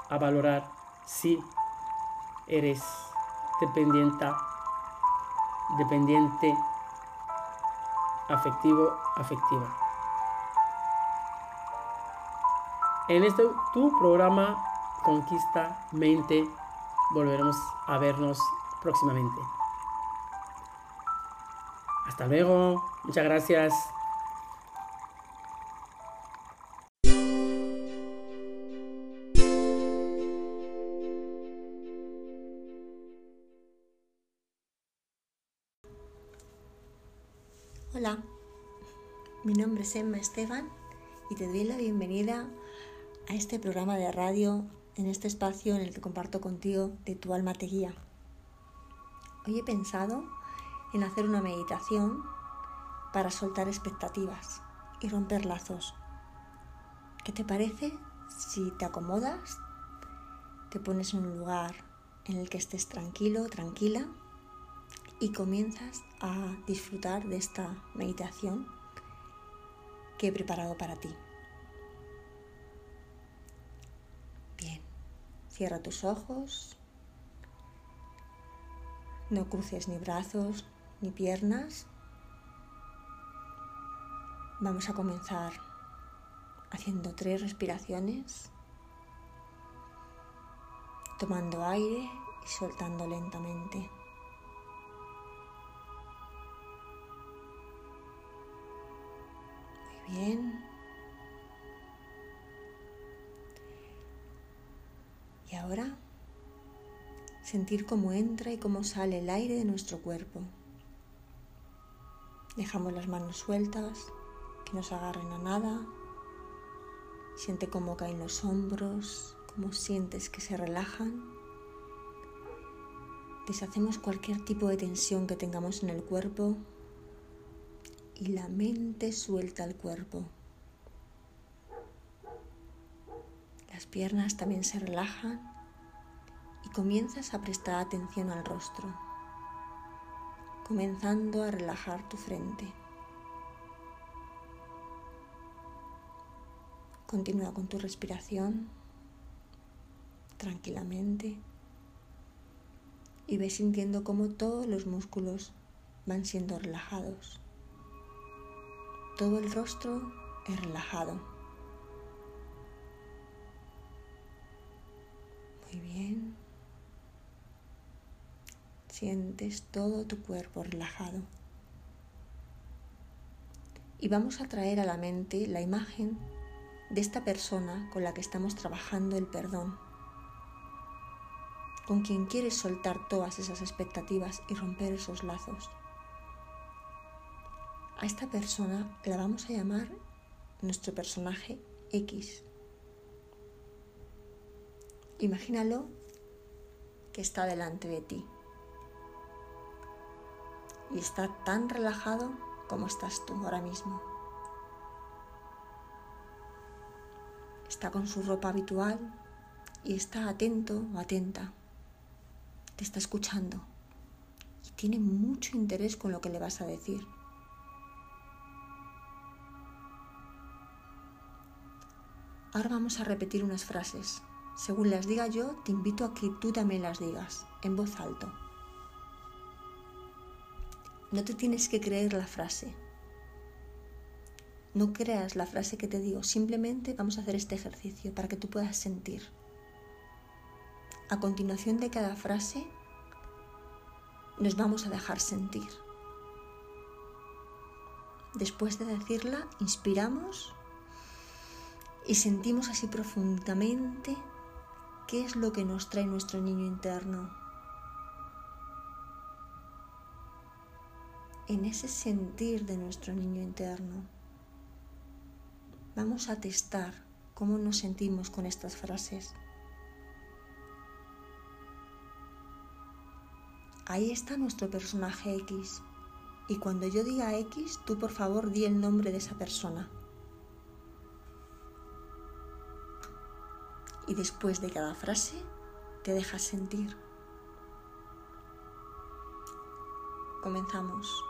a valorar si eres dependiente, dependiente afectivo, afectiva. En este tu programa Conquista Mente volveremos a vernos próximamente. Hasta luego, muchas gracias. Es Esteban y te doy la bienvenida a este programa de radio, en este espacio en el que comparto contigo de tu alma te guía. Hoy he pensado en hacer una meditación para soltar expectativas y romper lazos. ¿Qué te parece si te acomodas, te pones en un lugar en el que estés tranquilo, tranquila y comienzas a disfrutar de esta meditación que he preparado para ti. Bien, cierra tus ojos, no cruces ni brazos ni piernas. Vamos a comenzar haciendo tres respiraciones, tomando aire y soltando lentamente. Bien. Y ahora sentir cómo entra y cómo sale el aire de nuestro cuerpo. Dejamos las manos sueltas, que no se agarren a nada. Siente cómo caen los hombros, cómo sientes que se relajan. Deshacemos cualquier tipo de tensión que tengamos en el cuerpo y la mente suelta el cuerpo. Las piernas también se relajan y comienzas a prestar atención al rostro, comenzando a relajar tu frente. Continúa con tu respiración tranquilamente y ve sintiendo cómo todos los músculos van siendo relajados. Todo el rostro es relajado. Muy bien. Sientes todo tu cuerpo relajado. Y vamos a traer a la mente la imagen de esta persona con la que estamos trabajando el perdón, con quien quieres soltar todas esas expectativas y romper esos lazos. A esta persona la vamos a llamar nuestro personaje X. Imagínalo que está delante de ti y está tan relajado como estás tú ahora mismo. está con su ropa habitual y está atento o atenta. Te está escuchando y tiene mucho interés con lo que le vas a decir. Ahora vamos a repetir unas frases. Según las diga yo, te invito a que tú también las digas en voz alta. No te tienes que creer la frase, no creas la frase que te digo, simplemente vamos a hacer este ejercicio para que tú puedas sentir. A continuación de cada frase nos vamos a dejar sentir. Después de decirla, inspiramos y sentimos así profundamente qué es lo que nos trae nuestro niño interno. En ese sentir de nuestro niño interno vamos a testar cómo nos sentimos con estas frases. Ahí está nuestro personaje X. Y cuando yo diga X, tú por favor di el nombre de esa persona. Y después de cada frase, te dejas sentir. Comenzamos.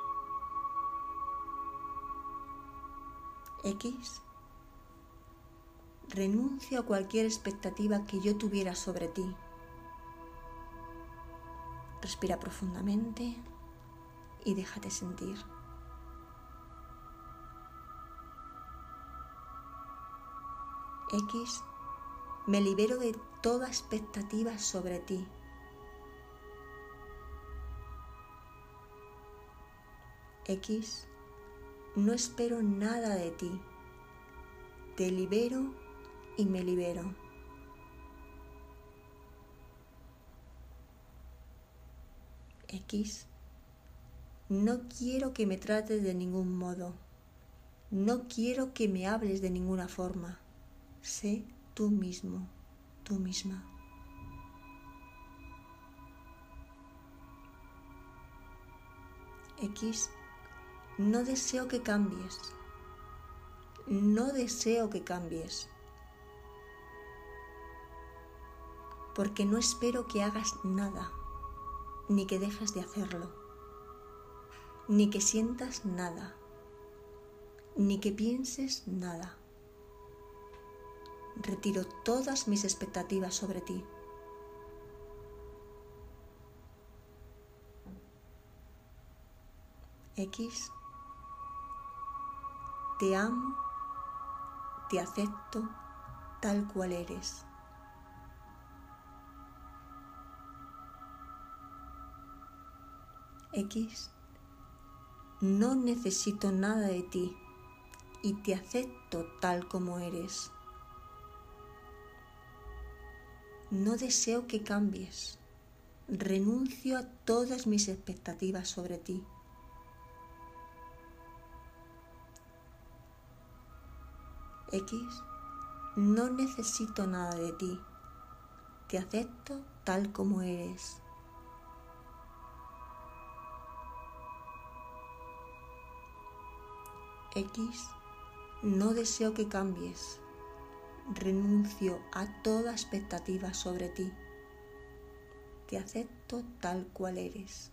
X renuncio a cualquier expectativa que yo tuviera sobre ti. Respira profundamente y déjate sentir. X, me libero de toda expectativa sobre ti. X, no espero nada de ti. Te libero y me libero. X. No quiero que me trates de ningún modo. No quiero que me hables de ninguna forma. Sé tú mismo, tú misma. X. No deseo que cambies. No deseo que cambies. porque no espero que hagas nada, ni que dejes de hacerlo. ni que sientas nada, ni que pienses nada. Retiro todas mis expectativas sobre ti. X, te amo, te acepto tal cual eres. X, no necesito nada de ti y te acepto tal como eres. No deseo que cambies. Renuncio a todas mis expectativas sobre ti. X, no necesito nada de ti. Te acepto tal como eres. X, no deseo que cambies. Renuncio a toda expectativa sobre ti. Te acepto tal cual eres.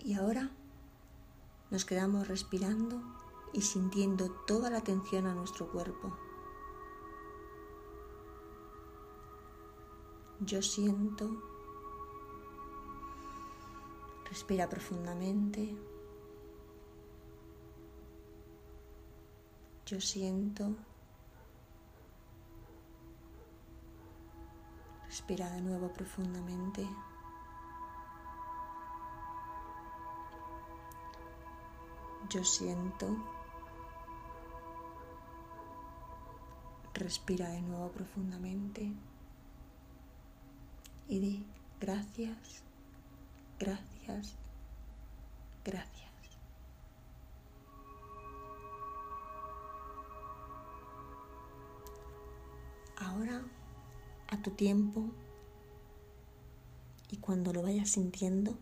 Y ahora nos quedamos respirando y sintiendo toda la atención a nuestro cuerpo. Yo siento, respira profundamente. Yo siento, respira de nuevo profundamente. Yo siento. Respira de nuevo profundamente y di gracias, gracias, gracias. Ahora, a tu tiempo y cuando lo vayas sintiendo,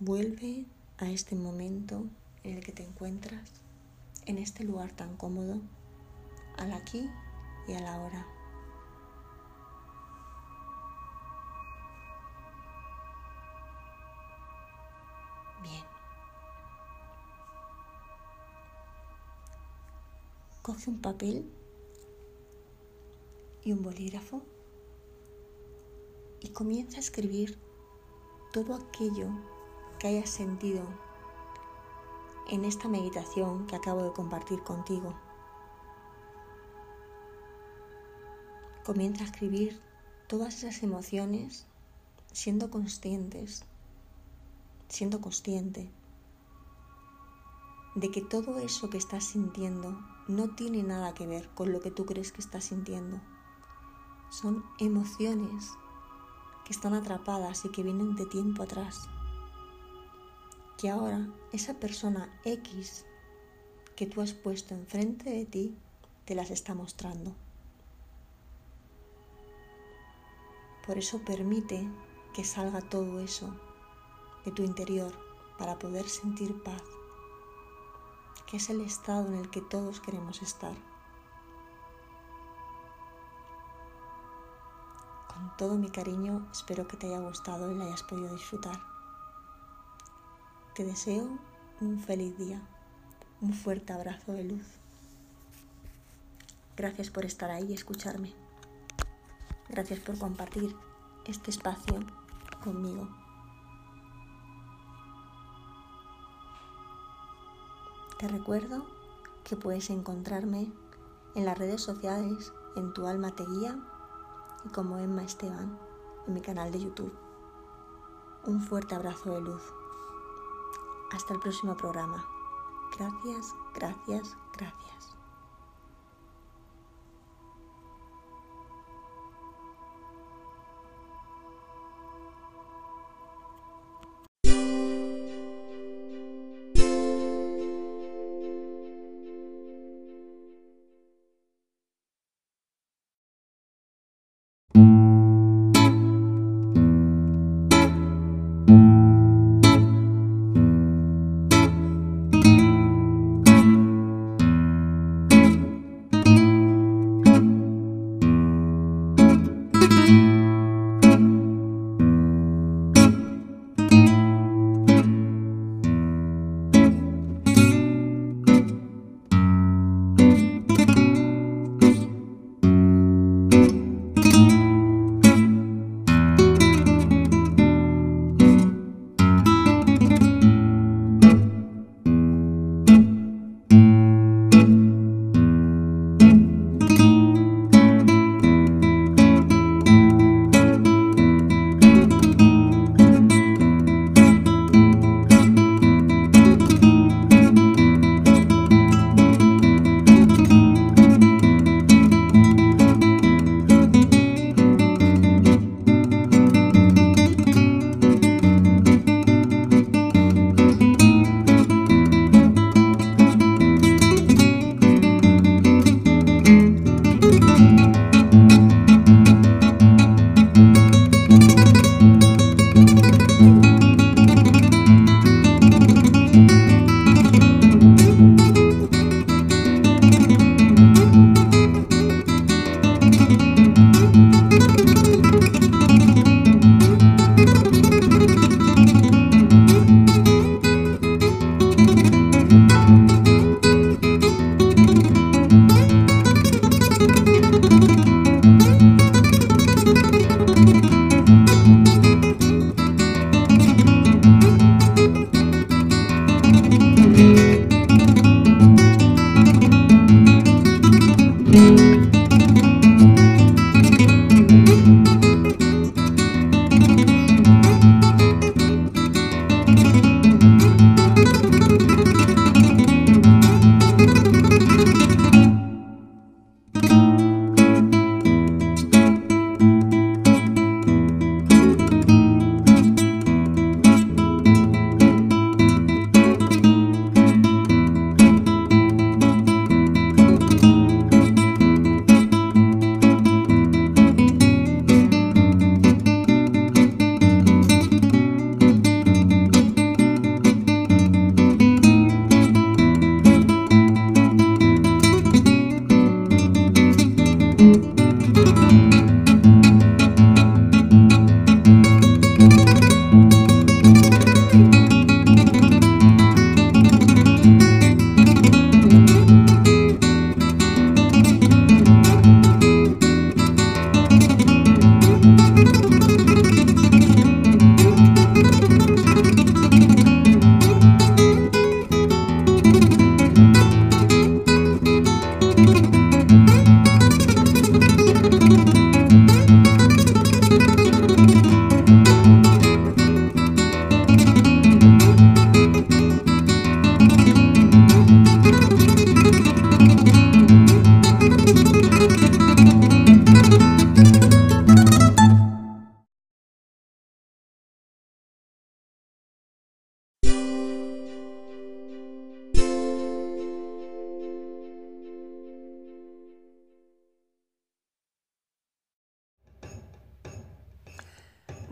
vuelve a este momento en el que te encuentras, en este lugar tan cómodo, al aquí y a la hora. Bien. Coge un papel y un bolígrafo y comienza a escribir todo aquello que hayas sentido en esta meditación que acabo de compartir contigo. Comienza a escribir todas esas emociones siendo conscientes, siendo consciente de que todo eso que estás sintiendo no tiene nada que ver con lo que tú crees que estás sintiendo. Son emociones que están atrapadas y que vienen de tiempo atrás que ahora esa persona X que tú has puesto enfrente de ti te las está mostrando. Por eso permite que salga todo eso de tu interior para poder sentir paz, que es el estado en el que todos queremos estar. Todo mi cariño, espero que te haya gustado y la hayas podido disfrutar. Te deseo un feliz día, un fuerte abrazo de luz. Gracias por estar ahí y escucharme. Gracias por compartir este espacio conmigo. Te recuerdo que puedes encontrarme en las redes sociales en Tu Alma Te Guía y como Emma Esteban en mi canal de YouTube. Un fuerte abrazo de luz. Hasta el próximo programa. Gracias, gracias.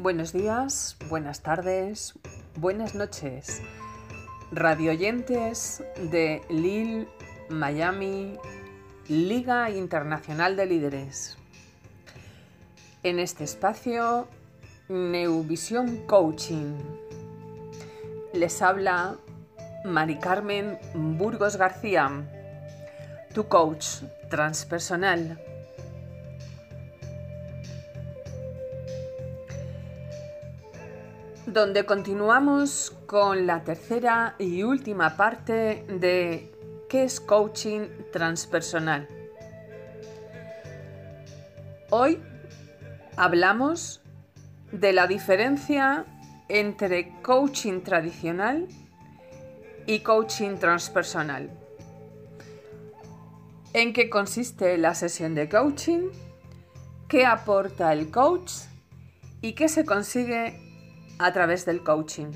Buenos días, buenas tardes, buenas noches, radioyentes de Lille, Miami, Liga Internacional de Líderes. En este espacio, Neuvisión Coaching. Les habla Mari Carmen Burgos García, tu coach transpersonal donde continuamos con la tercera y última parte de ¿qué es coaching transpersonal? Hoy hablamos de la diferencia entre coaching tradicional y coaching transpersonal. ¿En qué consiste la sesión de coaching? ¿Qué aporta el coach? ¿Y qué se consigue a través del coaching.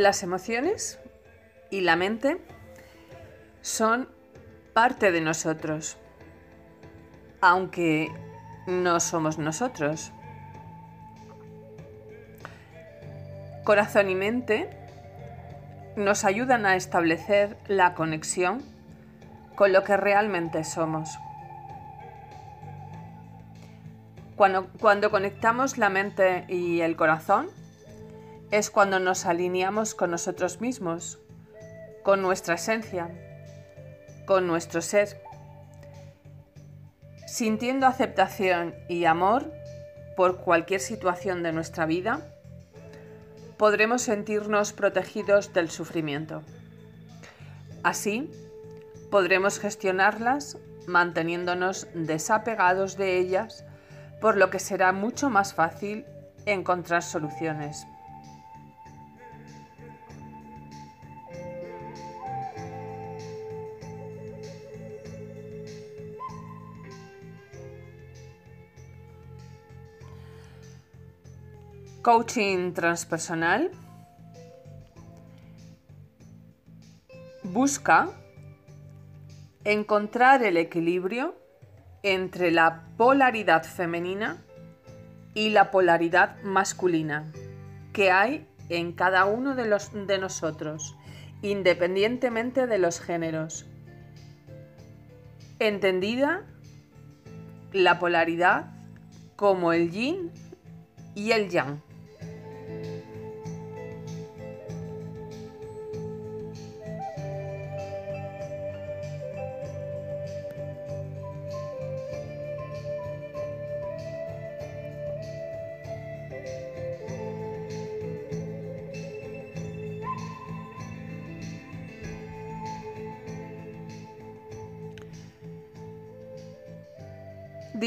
Las emociones y la mente son parte de nosotros, aunque no somos nosotros. Corazón y mente nos ayudan a establecer la conexión con lo que realmente somos. Cuando, cuando conectamos la mente y el corazón, es cuando nos alineamos con nosotros mismos, con nuestra esencia, con nuestro ser, sintiendo aceptación y amor por cualquier situación de nuestra vida, podremos sentirnos protegidos del sufrimiento. Así, podremos gestionarlas manteniéndonos desapegados de ellas, por lo que será mucho más fácil encontrar soluciones. Coaching transpersonal busca encontrar el equilibrio entre la polaridad femenina y la polaridad masculina que hay en cada uno de, los, de nosotros, independientemente de los géneros. Entendida la polaridad como el yin y el yang.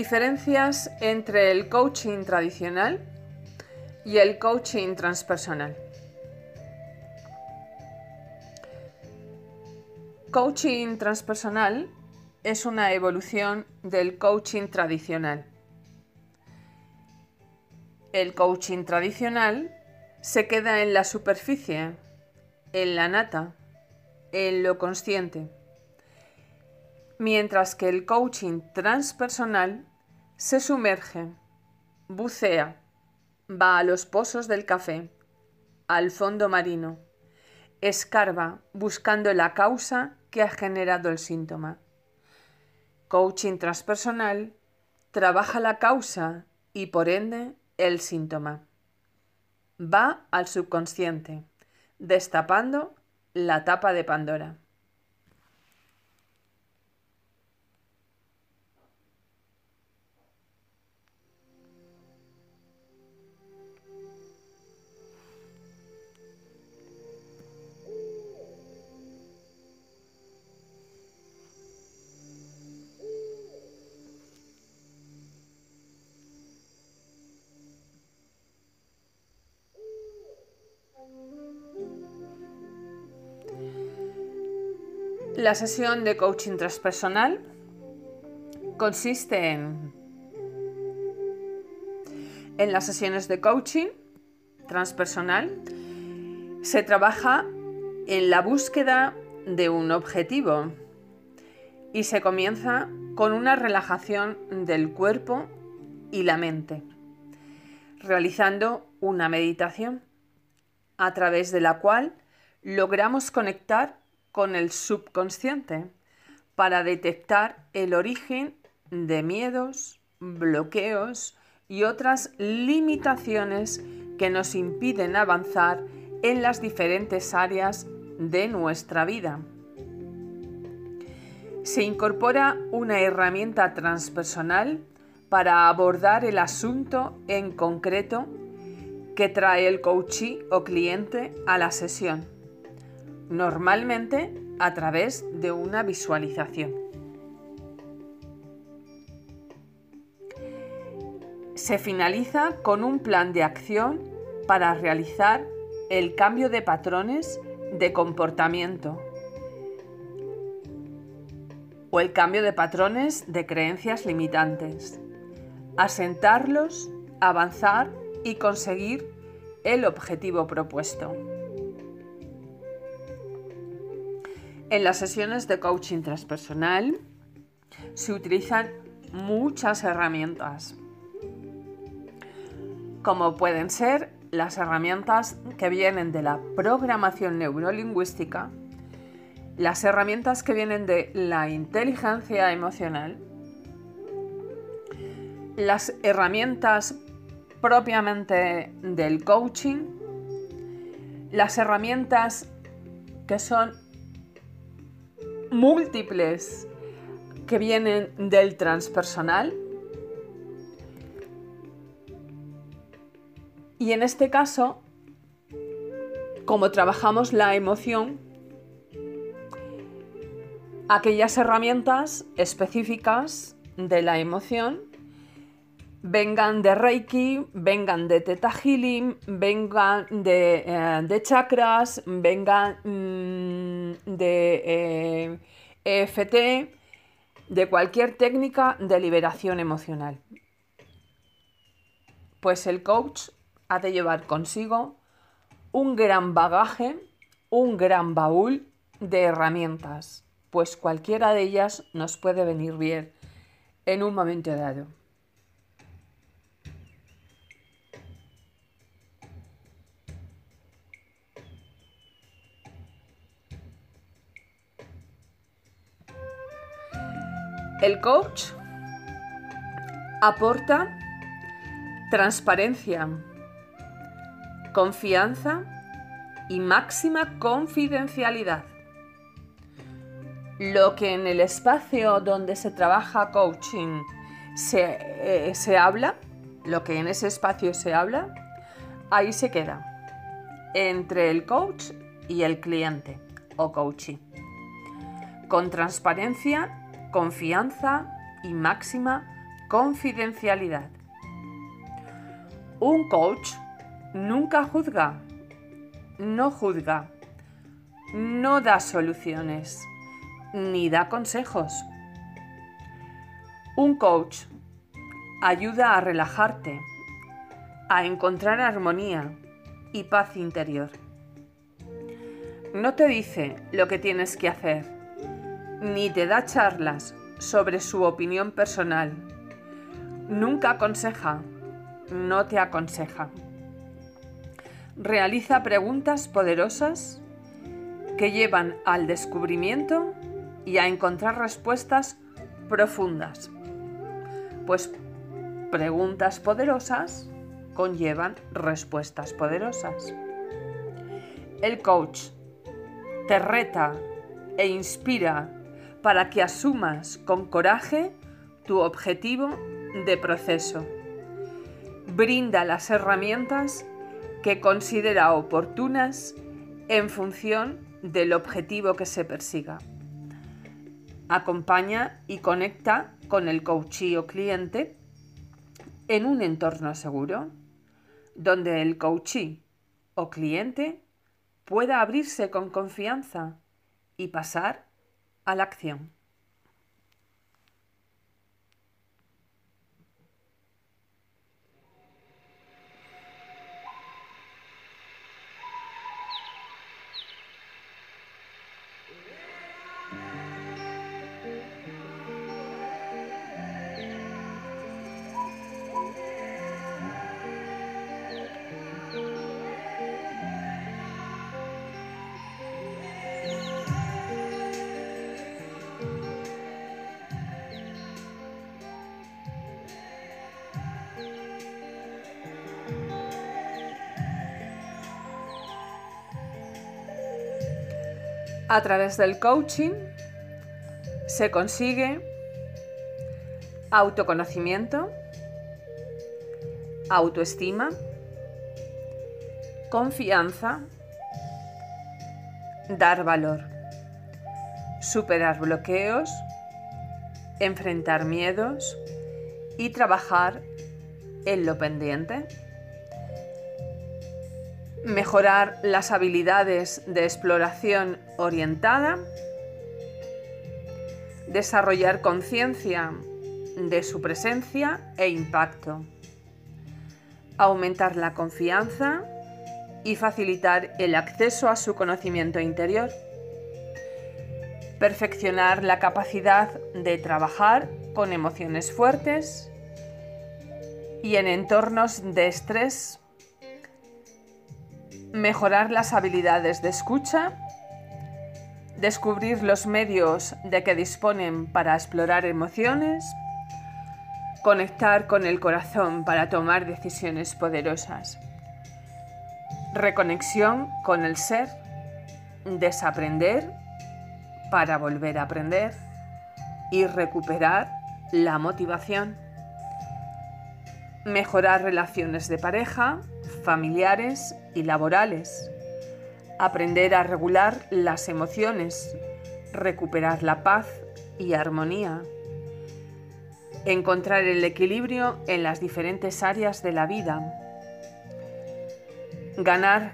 Diferencias entre el coaching tradicional y el coaching transpersonal. Coaching transpersonal es una evolución del coaching tradicional. El coaching tradicional se queda en la superficie, en la nata, en lo consciente mientras que el coaching transpersonal se sumerge, bucea, va a los pozos del café, al fondo marino, escarba buscando la causa que ha generado el síntoma. Coaching transpersonal trabaja la causa y por ende el síntoma. Va al subconsciente, destapando la tapa de Pandora. La sesión de coaching transpersonal consiste en, en las sesiones de coaching transpersonal se trabaja en la búsqueda de un objetivo y se comienza con una relajación del cuerpo y la mente, realizando una meditación a través de la cual logramos conectar con el subconsciente para detectar el origen de miedos, bloqueos y otras limitaciones que nos impiden avanzar en las diferentes áreas de nuestra vida. Se incorpora una herramienta transpersonal para abordar el asunto en concreto que trae el coachee o cliente a la sesión, normalmente a través de una visualización. Se finaliza con un plan de acción para realizar el cambio de patrones de comportamiento o el cambio de patrones de creencias limitantes, asentarlos, avanzar y conseguir el objetivo propuesto. En las sesiones de coaching transpersonal se utilizan muchas herramientas, como pueden ser las herramientas que vienen de la programación neurolingüística, las herramientas que vienen de la inteligencia emocional, las herramientas propiamente del coaching, las herramientas que son múltiples que vienen del transpersonal. Y en este caso, como trabajamos la emoción, aquellas herramientas específicas de la emoción vengan de Reiki, vengan de Healing, vengan de, eh, chakras, vengan mm, de EFT, eh, e de cualquier técnica de liberación emocional. Pues el coach ha de llevar consigo un gran bagaje, un gran baúl de herramientas, pues cualquiera de ellas nos puede venir bien en un momento dado. El coach aporta transparencia, confianza y máxima confidencialidad. Lo que en el espacio donde se trabaja coaching se, eh, se habla, lo que en ese espacio se habla, ahí se queda, entre el coach y el cliente o coaching. Con transparencia, confianza y máxima confidencialidad. Un coach nunca juzga, no juzga, no da soluciones, ni da consejos. Un coach ayuda a relajarte, a encontrar armonía y paz interior. No te dice lo que tienes que hacer, ni te da charlas sobre su opinión personal. Nunca aconseja, no te aconseja realiza preguntas poderosas que llevan al descubrimiento y a encontrar respuestas profundas. Pues preguntas poderosas conllevan respuestas poderosas. El coach te reta e inspira para que asumas con coraje tu objetivo de proceso. Brinda las herramientas que considera oportunas en función del objetivo que se persiga. Acompaña y conecta con el coachee o cliente en un entorno seguro, donde el coachee o cliente pueda abrirse con confianza y pasar a la acción. A través del coaching se consigue autoconocimiento, autoestima, confianza, dar valor, superar bloqueos, enfrentar miedos y trabajar en lo pendiente mejorar las habilidades de exploración orientada, desarrollar conciencia de su presencia e impacto, aumentar la confianza y facilitar el acceso a su conocimiento interior, perfeccionar la capacidad de trabajar con emociones fuertes y en entornos de estrés mejorar las habilidades de escucha, descubrir los medios de que disponen para explorar emociones, conectar con el corazón para tomar decisiones poderosas, reconexión con el ser, desaprender para volver a aprender y recuperar la motivación, mejorar relaciones de pareja, familiares y laborales, aprender a regular las emociones, recuperar la paz y armonía, encontrar el equilibrio en las diferentes áreas de la vida, ganar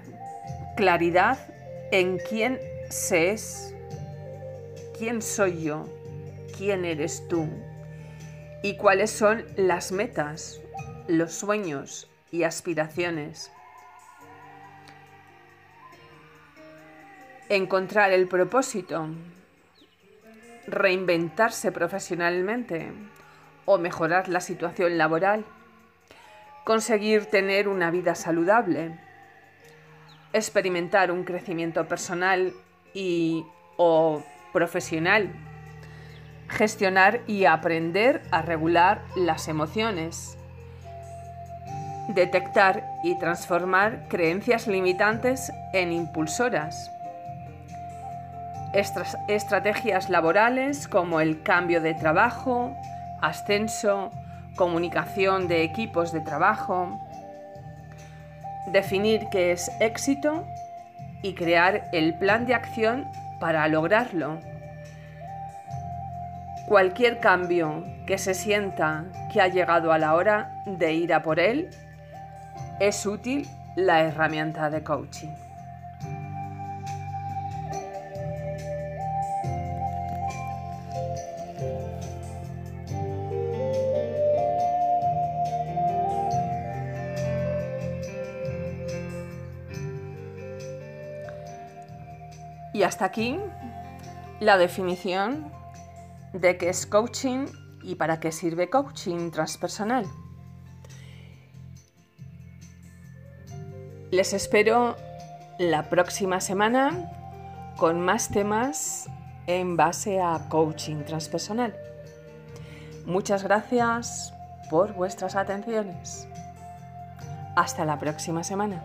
claridad en quién se es, quién soy yo, quién eres tú y cuáles son las metas, los sueños y aspiraciones. Encontrar el propósito, reinventarse profesionalmente o mejorar la situación laboral, conseguir tener una vida saludable, experimentar un crecimiento personal y o profesional, gestionar y aprender a regular las emociones, detectar y transformar creencias limitantes en impulsoras. Estrategias laborales como el cambio de trabajo, ascenso, comunicación de equipos de trabajo. Definir qué es éxito y crear el plan de acción para lograrlo. Cualquier cambio que se sienta que ha llegado a la hora de ir a por él es útil la herramienta de coaching. Y hasta aquí la definición de qué es coaching y para qué sirve coaching transpersonal. Les espero la próxima semana con más temas en base a coaching transpersonal. Muchas gracias por vuestras atenciones. Hasta la próxima semana.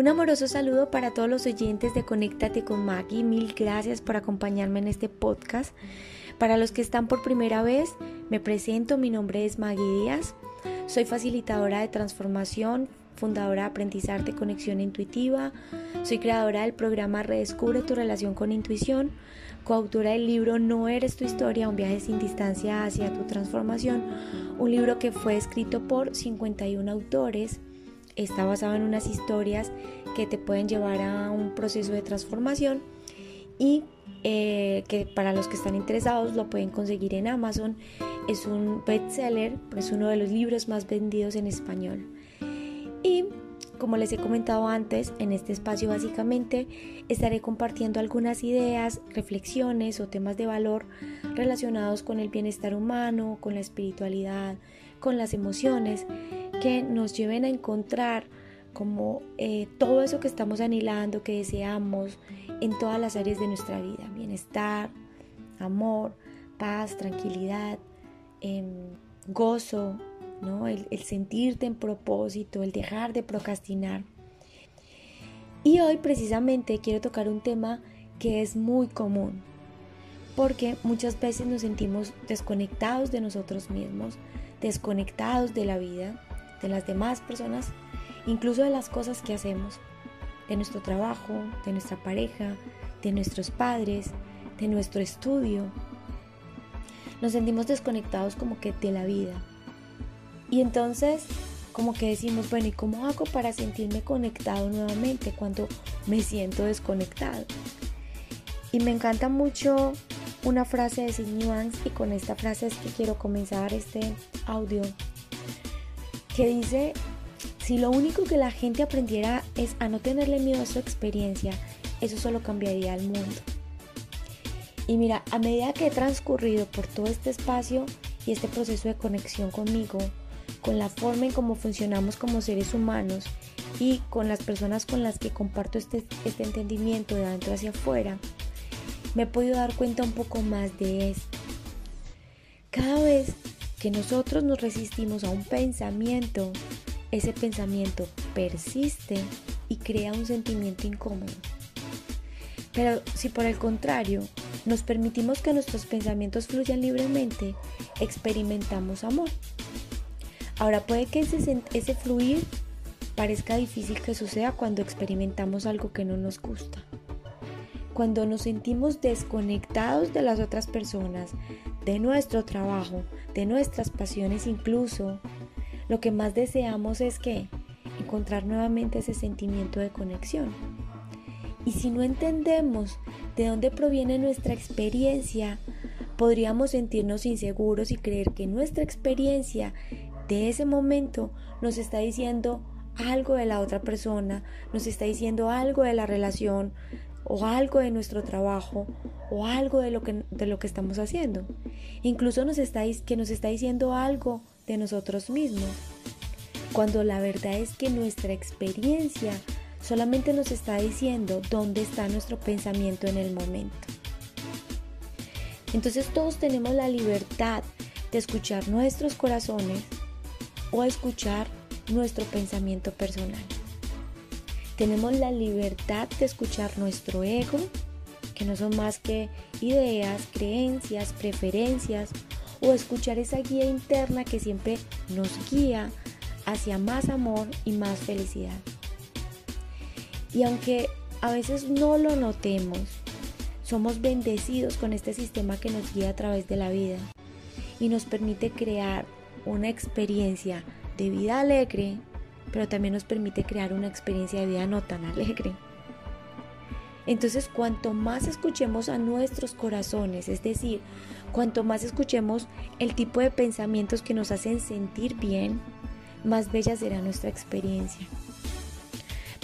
Un amoroso saludo para todos los oyentes de Conéctate con Maggie. Mil gracias por acompañarme en este podcast. Para los que están por primera vez, me presento. Mi nombre es Maggie Díaz. Soy facilitadora de transformación, fundadora de Aprendizarte Conexión Intuitiva. Soy creadora del programa Redescubre tu relación con intuición, coautora del libro No eres tu historia, un viaje sin distancia hacia tu transformación, un libro que fue escrito por 51 autores está basado en unas historias que te pueden llevar a un proceso de transformación y eh, que para los que están interesados lo pueden conseguir en Amazon. Es un bestseller, es uno de los libros más vendidos en español. Y como les he comentado antes, en este espacio básicamente estaré compartiendo algunas ideas, reflexiones o temas de valor relacionados con el bienestar humano, con la espiritualidad, con las emociones que nos lleven a encontrar como eh, todo eso que estamos anhelando, que deseamos en todas las áreas de nuestra vida, bienestar, amor, paz, tranquilidad, em, gozo, ¿no? el, el sentirte en propósito, el dejar de procrastinar. Y hoy precisamente quiero tocar un tema que es muy común, porque muchas veces nos sentimos desconectados de nosotros mismos, desconectados de la vida, de las demás personas, incluso de las cosas que hacemos, de nuestro trabajo, de nuestra pareja, de nuestros padres, de nuestro estudio. Nos sentimos desconectados como que de la vida. Y entonces como que decimos, bueno, ¿y cómo hago para sentirme conectado nuevamente cuando me siento desconectado? Y me encanta mucho una frase de Sid y con esta frase es que quiero comenzar este audio que dice, si lo único que la gente aprendiera es a no tenerle miedo a su experiencia, eso solo cambiaría el mundo. Y mira, a medida que he transcurrido por todo este espacio y este proceso de conexión conmigo, con la forma en cómo funcionamos como seres humanos y con las personas con las que comparto este, este entendimiento de adentro hacia afuera, me he podido dar cuenta un poco más de esto. Cada vez que nosotros nos resistimos a un pensamiento, ese pensamiento persiste y crea un sentimiento incómodo. Pero si por el contrario nos permitimos que nuestros pensamientos fluyan libremente, experimentamos amor. Ahora puede que ese, fluir parezca difícil que suceda cuando experimentamos algo que no nos gusta. Cuando nos sentimos desconectados de las otras personas, de nuestro trabajo, de nuestras pasiones incluso, lo que más deseamos es que encontrar nuevamente ese sentimiento de conexión. Y si no entendemos de dónde proviene nuestra experiencia, podríamos sentirnos inseguros y creer que nuestra experiencia de ese momento nos está diciendo algo de la otra persona, nos está diciendo algo de la relación, o algo de nuestro trabajo o algo de lo que, de lo que estamos haciendo. Incluso nos está, que nos está diciendo algo de nosotros mismos. Cuando la verdad es que nuestra experiencia solamente nos está diciendo dónde está nuestro pensamiento en el momento. Entonces todos tenemos la libertad de escuchar nuestros corazones o escuchar nuestro pensamiento personal. Tenemos la libertad de escuchar nuestro ego, que no son más que ideas, creencias, preferencias, o escuchar esa guía interna que siempre nos guía hacia más amor y más felicidad. Y aunque a veces no lo notemos, somos bendecidos con este sistema que nos guía a través de la vida y nos permite crear una experiencia de vida alegre, pero también nos permite crear una experiencia de vida no tan alegre. Entonces, cuanto más escuchemos a nuestros corazones, es decir, cuanto más escuchemos el tipo de pensamientos que nos hacen sentir bien, más bella será nuestra experiencia.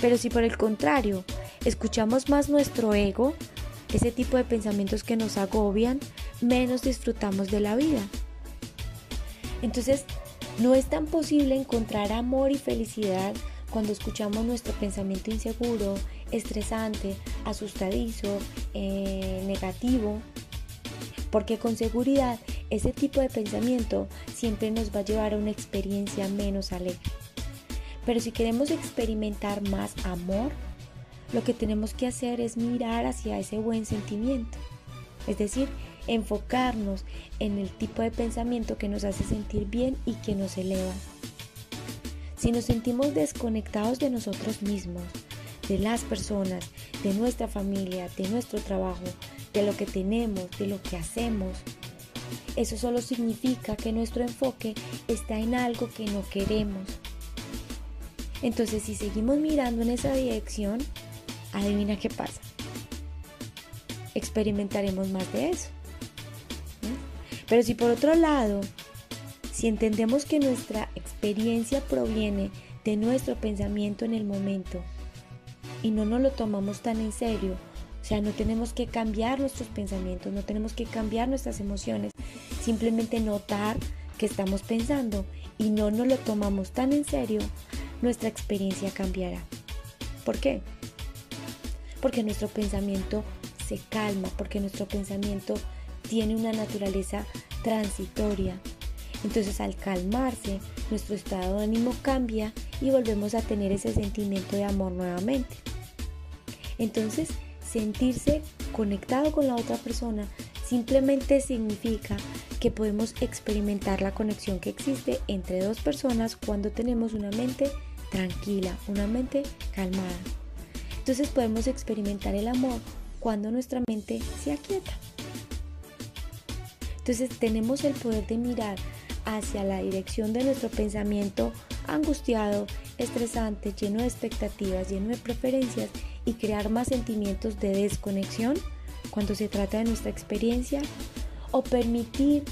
Pero si por el contrario, escuchamos más nuestro ego, ese tipo de pensamientos que nos agobian, menos disfrutamos de la vida. Entonces, no es tan posible encontrar amor y felicidad cuando escuchamos nuestro pensamiento inseguro, estresante, asustadizo, eh, negativo, porque con seguridad ese tipo de pensamiento siempre nos va a llevar a una experiencia menos alegre. Pero si queremos experimentar más amor, lo que tenemos que hacer es mirar hacia ese buen sentimiento. Es decir, enfocarnos en el tipo de pensamiento que nos hace sentir bien y que nos eleva. Si nos sentimos desconectados de nosotros mismos, de las personas, de nuestra familia, de nuestro trabajo, de lo que tenemos, de lo que hacemos, eso solo significa que nuestro enfoque está en algo que no queremos. Entonces, si seguimos mirando en esa dirección, adivina qué pasa. Experimentaremos más de eso. Pero si por otro lado, si entendemos que nuestra experiencia proviene de nuestro pensamiento en el momento y no nos lo tomamos tan en serio, o sea, no tenemos que cambiar nuestros pensamientos, no tenemos que cambiar nuestras emociones, simplemente notar que estamos pensando y no nos lo tomamos tan en serio, nuestra experiencia cambiará. ¿Por qué? Porque nuestro pensamiento se calma, porque nuestro pensamiento tiene una naturaleza transitoria. Entonces al calmarse, nuestro estado de ánimo cambia y volvemos a tener ese sentimiento de amor nuevamente. Entonces, sentirse conectado con la otra persona simplemente significa que podemos experimentar la conexión que existe entre dos personas cuando tenemos una mente tranquila, una mente calmada. Entonces podemos experimentar el amor cuando nuestra mente se aquieta. Entonces tenemos el poder de mirar hacia la dirección de nuestro pensamiento angustiado, estresante, lleno de expectativas, lleno de preferencias y crear más sentimientos de desconexión cuando se trata de nuestra experiencia o permitir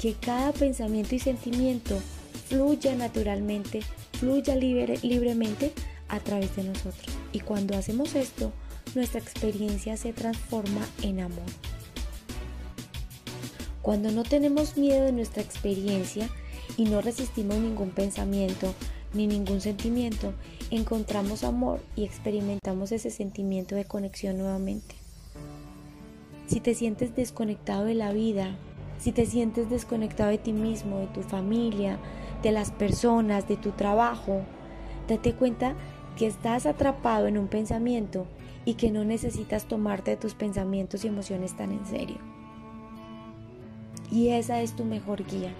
que cada pensamiento y sentimiento fluya naturalmente, fluya libremente a través de nosotros. Y cuando hacemos esto, nuestra experiencia se transforma en amor. Cuando no tenemos miedo de nuestra experiencia y no resistimos ningún pensamiento ni ningún sentimiento, encontramos amor y experimentamos ese sentimiento de conexión nuevamente. Si te sientes desconectado de la vida, si te sientes desconectado de ti mismo, de tu familia, de las personas, de tu trabajo, date cuenta que estás atrapado en un pensamiento y que no necesitas tomarte tus pensamientos y emociones tan en serio. Y esa es tu mejor guía.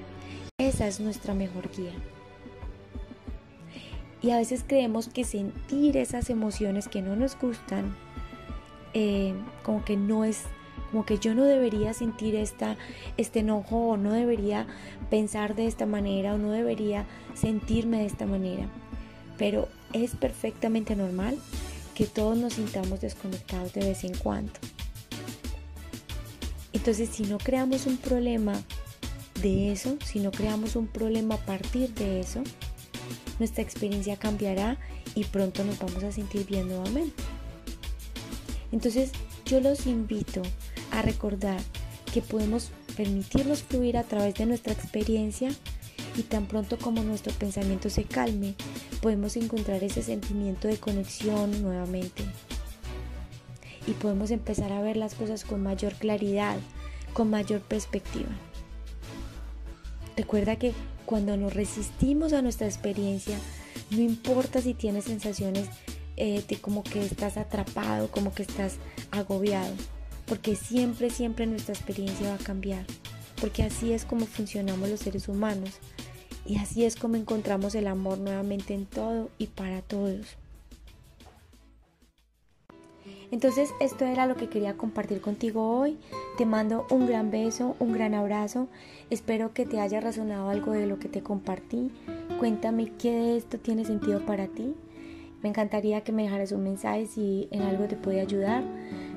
Esa es nuestra mejor guía. Y a veces creemos que sentir esas emociones que no nos gustan, eh, como que no es, como que yo no debería sentir esta, este enojo o no debería pensar de esta manera o no debería sentirme de esta manera. Pero es perfectamente normal que todos nos sintamos desconectados de vez en cuando. Entonces, si no creamos un problema de eso, si no creamos un problema a partir de eso, nuestra experiencia cambiará y pronto nos vamos a sentir bien nuevamente. Entonces, yo los invito a recordar que podemos permitirnos fluir a través de nuestra experiencia y tan pronto como nuestro pensamiento se calme, podemos encontrar ese sentimiento de conexión nuevamente y podemos empezar a ver las cosas con mayor claridad, con mayor perspectiva. Recuerda que cuando nos resistimos a nuestra experiencia, no importa si tienes sensaciones eh, de como que estás atrapado, como que estás agobiado, porque siempre, siempre nuestra experiencia va a cambiar, porque así es como funcionamos los seres humanos y así es como encontramos el amor nuevamente en todo y para todos. Entonces esto era lo que quería compartir contigo hoy. Te mando un gran beso, un gran abrazo. Espero que te haya resonado algo de lo que te compartí. Cuéntame qué de esto tiene sentido para ti. Me encantaría que me dejaras un mensaje si en algo te puede ayudar.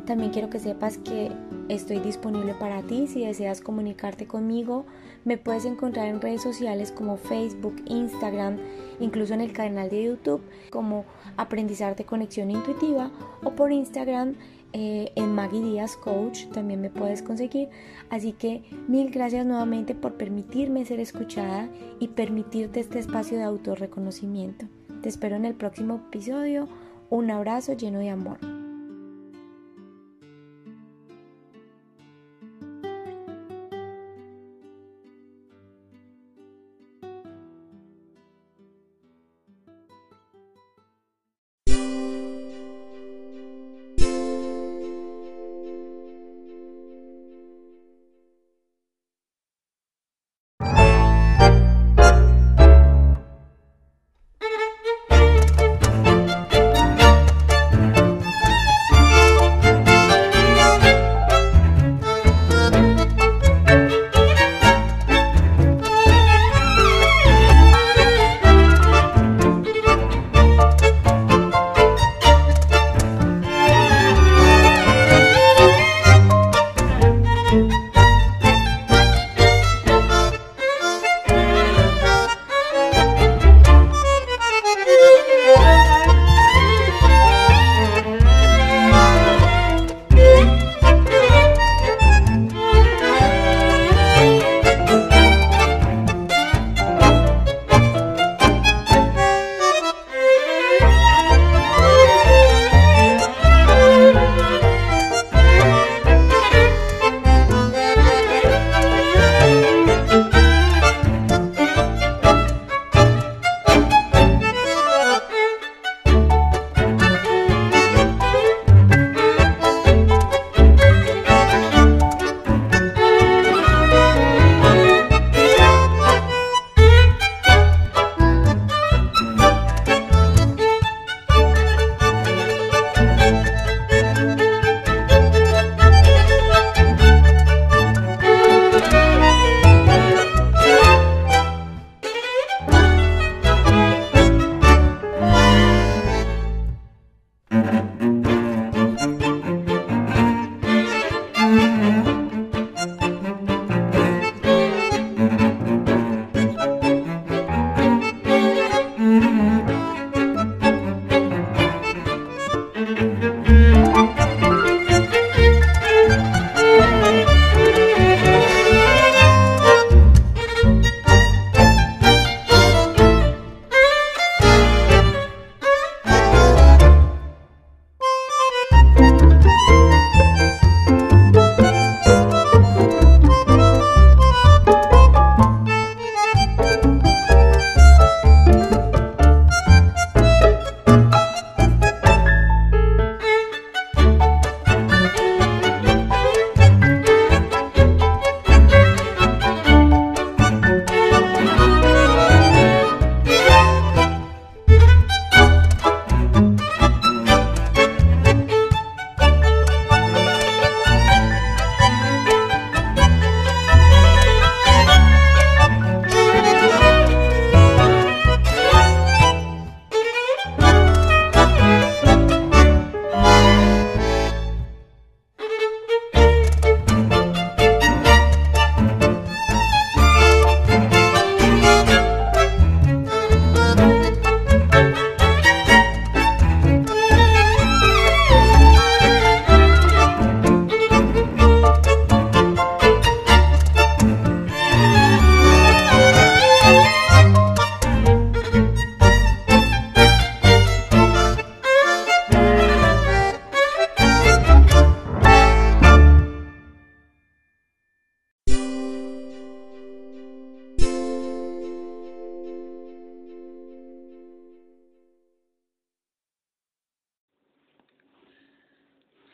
También quiero que sepas que estoy disponible para ti. Si deseas comunicarte conmigo, me puedes encontrar en redes sociales como Facebook, Instagram, incluso en el canal de YouTube como Aprendizarte Conexión Intuitiva o por Instagram eh, en Maggie Díaz Coach también me puedes conseguir. Así que mil gracias nuevamente por permitirme ser escuchada y permitirte este espacio de autorreconocimiento. Te espero en el próximo episodio. Un abrazo lleno de amor.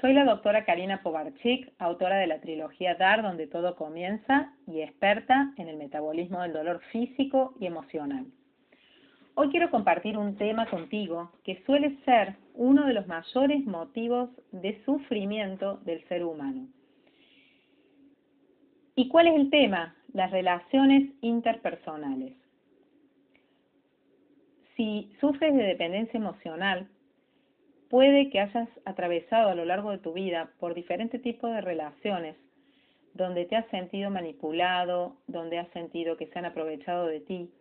Soy la doctora Karina Povarchik, autora de la trilogía Dar, donde todo comienza, y experta en el metabolismo del dolor físico y emocional. Hoy quiero compartir un tema contigo que suele ser uno de los mayores motivos de sufrimiento del ser humano. ¿Y cuál es el tema? Las relaciones interpersonales. Si sufres de dependencia emocional, puede que hayas atravesado a lo largo de tu vida por diferentes tipos de relaciones donde te has sentido manipulado, donde has sentido que se han aprovechado de ti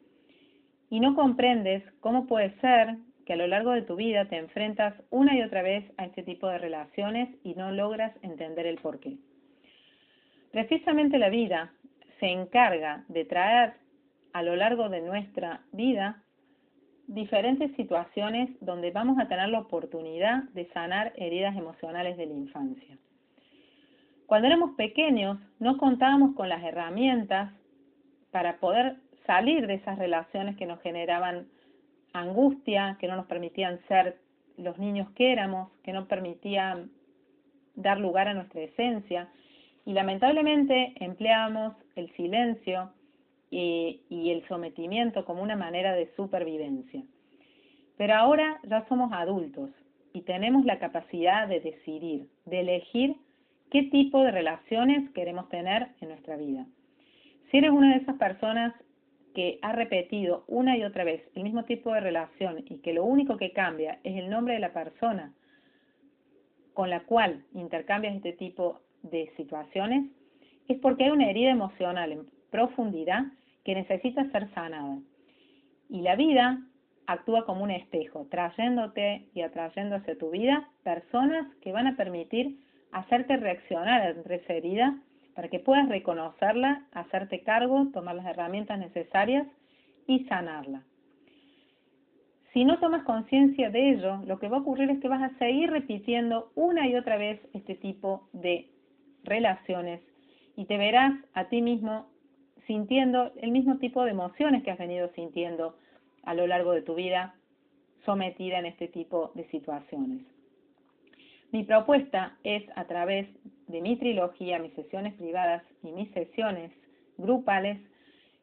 y no comprendes cómo puede ser que a lo largo de tu vida te enfrentas una y otra vez a este tipo de relaciones y no logras entender el porqué. Precisamente la vida se encarga de traer a lo largo de nuestra vida diferentes situaciones donde vamos a tener la oportunidad de sanar heridas emocionales de la infancia. Cuando éramos pequeños no contábamos con las herramientas para poder salir de esas relaciones que nos generaban angustia, que no nos permitían ser los niños que éramos, que no permitían dar lugar a nuestra esencia. Y lamentablemente empleábamos el silencio, y, el sometimiento como una manera de supervivencia. Pero ahora ya somos adultos y tenemos la capacidad de decidir, de elegir qué tipo de relaciones queremos tener en nuestra vida. Si eres una de esas personas que ha repetido una y otra vez el mismo tipo de relación y que lo único que cambia es el nombre de la persona con la cual intercambias este tipo de situaciones, es porque hay una herida emocional en profundidad que necesita ser sanada. Y la vida actúa como un espejo, trayéndote y atrayendo hacia tu vida personas que van a permitir hacerte reaccionar ante esa herida para que puedas reconocerla, hacerte cargo, tomar las herramientas necesarias y sanarla. Si no tomas conciencia de ello, lo que va a ocurrir es que vas a seguir repitiendo una y otra vez este tipo de relaciones y te verás a ti mismo sintiendo el mismo tipo de emociones que has venido sintiendo a lo largo de tu vida sometida en este tipo de situaciones. Mi propuesta es a través de mi trilogía, mis sesiones privadas y mis sesiones grupales,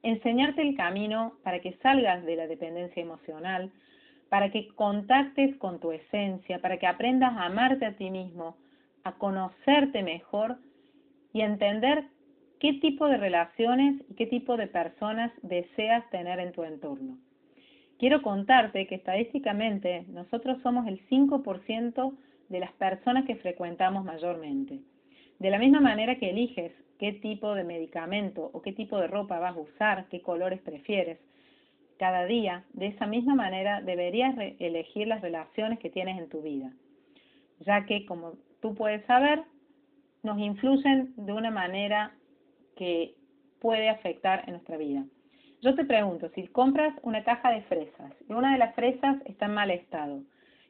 enseñarte el camino para que salgas de la dependencia emocional, para que contactes con tu esencia, para que aprendas a amarte a ti mismo, a conocerte mejor y a entender qué tipo de relaciones y qué tipo de personas deseas tener en tu entorno. Quiero contarte que estadísticamente nosotros somos el 5% de las personas que frecuentamos mayormente. De la misma manera que eliges qué tipo de medicamento o qué tipo de ropa vas a usar, qué colores prefieres, cada día, de esa misma manera deberías elegir las relaciones que tienes en tu vida, ya que como tú puedes saber, nos influyen de una manera que puede afectar en nuestra vida. Yo te pregunto, si compras una caja de fresas y una de las fresas está en mal estado,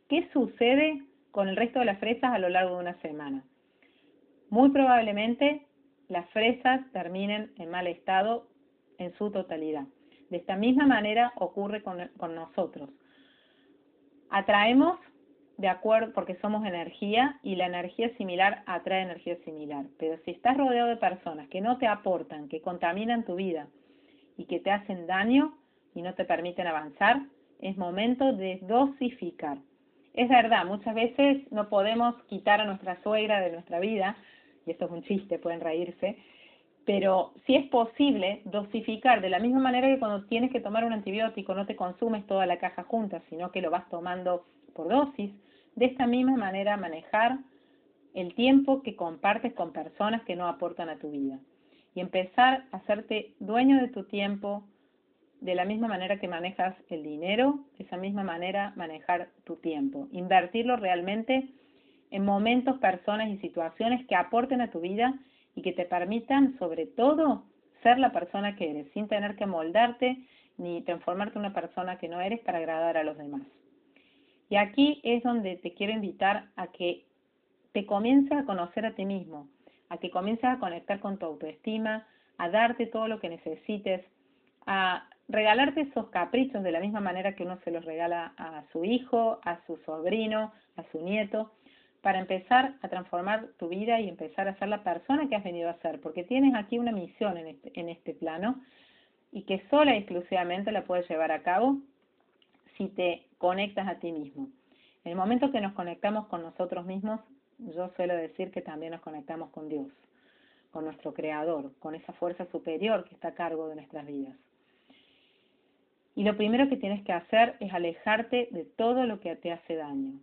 ¿qué sucede con el resto de las fresas a lo largo de una semana? Muy probablemente las fresas terminen en mal estado en su totalidad. De esta misma manera ocurre con, con nosotros. Atraemos de acuerdo, porque somos energía y la energía similar atrae energía similar. Pero si estás rodeado de personas que no te aportan, que contaminan tu vida y que te hacen daño y no te permiten avanzar, es momento de dosificar. Es verdad, muchas veces no podemos quitar a nuestra suegra de nuestra vida, y esto es un chiste, pueden reírse, pero si es posible dosificar de la misma manera que cuando tienes que tomar un antibiótico no te consumes toda la caja junta, sino que lo vas tomando por dosis, de esta misma manera manejar el tiempo que compartes con personas que no aportan a tu vida y empezar a hacerte dueño de tu tiempo de la misma manera que manejas el dinero, de esa misma manera manejar tu tiempo, invertirlo realmente en momentos, personas y situaciones que aporten a tu vida y que te permitan sobre todo ser la persona que eres, sin tener que moldarte ni transformarte en una persona que no eres para agradar a los demás. Y aquí es donde te quiero invitar a que te comiences a conocer a ti mismo, a que comiences a conectar con tu autoestima, a darte todo lo que necesites, a regalarte esos caprichos de la misma manera que uno se los regala a su hijo, a su sobrino, a su nieto, para empezar a transformar tu vida y empezar a ser la persona que has venido a ser, porque tienes aquí una misión en este, en este plano y que sola y exclusivamente la puedes llevar a cabo si te conectas a ti mismo. En el momento que nos conectamos con nosotros mismos, yo suelo decir que también nos conectamos con Dios, con nuestro Creador, con esa fuerza superior que está a cargo de nuestras vidas. Y lo primero que tienes que hacer es alejarte de todo lo que te hace daño,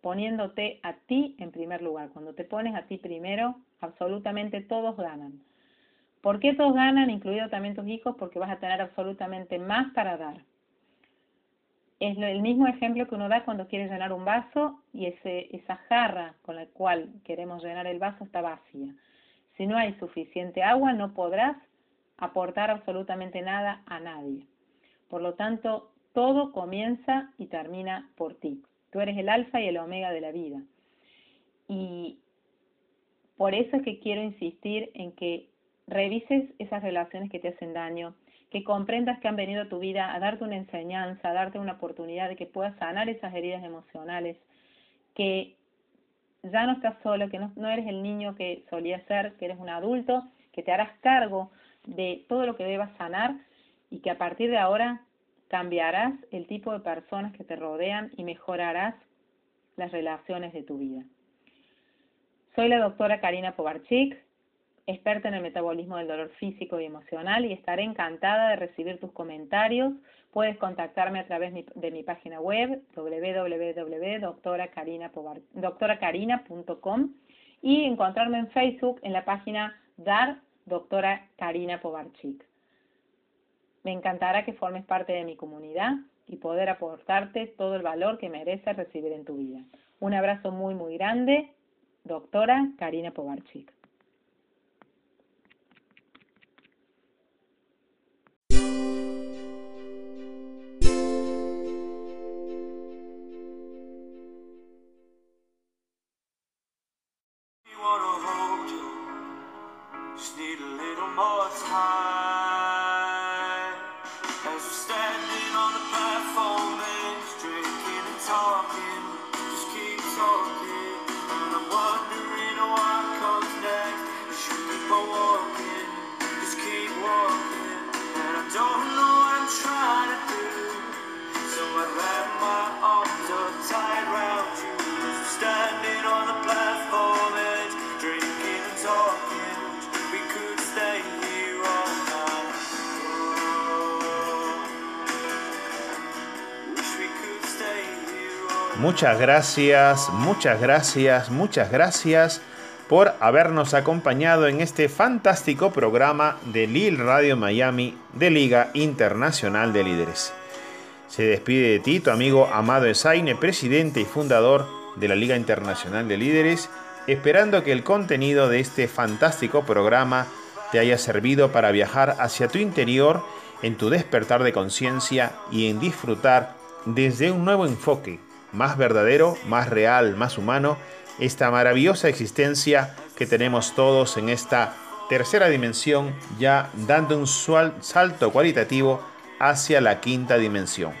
poniéndote a ti en primer lugar. Cuando te pones a ti primero, absolutamente todos ganan. ¿Por qué todos ganan, incluido también tus hijos? Porque vas a tener absolutamente más para dar. Es el mismo ejemplo que uno da cuando quiere llenar un vaso y ese, esa jarra con la cual queremos llenar el vaso está vacía. Si no hay suficiente agua, no podrás aportar absolutamente nada a nadie. Por lo tanto, todo comienza y termina por ti. Tú eres el alfa y el omega de la vida. Y por eso es que quiero insistir en que revises esas relaciones que te hacen daño, que comprendas que han venido a tu vida a darte una enseñanza, a darte una oportunidad de que puedas sanar esas heridas emocionales, que ya no estás solo, que no, eres el niño que solías ser, que eres un adulto, que te harás cargo de todo lo que debas sanar y que a partir de ahora cambiarás el tipo de personas que te rodean y mejorarás las relaciones de tu vida. Soy la doctora Karina Povarchik, experta en el metabolismo del dolor físico y emocional y estaré encantada de recibir tus comentarios. Puedes contactarme a través de mi página web www.doctoracarina.com y encontrarme en Facebook en la página Dar Doctora Karina Povarchik. Me encantará que formes parte de mi comunidad y poder aportarte todo el valor que mereces recibir en tu vida. Un abrazo muy, muy grande, doctora Karina Povarchik. Muchas gracias, muchas gracias, muchas gracias por habernos acompañado en este fantástico programa de Lil Radio Miami de Liga Internacional de Líderes. Se despide de ti tu amigo Amado Esaine, presidente y fundador de la Liga Internacional de Líderes, esperando que el contenido de este fantástico programa te haya servido para viajar hacia tu interior en tu despertar de conciencia y en disfrutar desde un nuevo enfoque más verdadero, más real, más humano, esta maravillosa existencia que tenemos todos en esta tercera dimensión, ya dando un salto cualitativo hacia la quinta dimensión.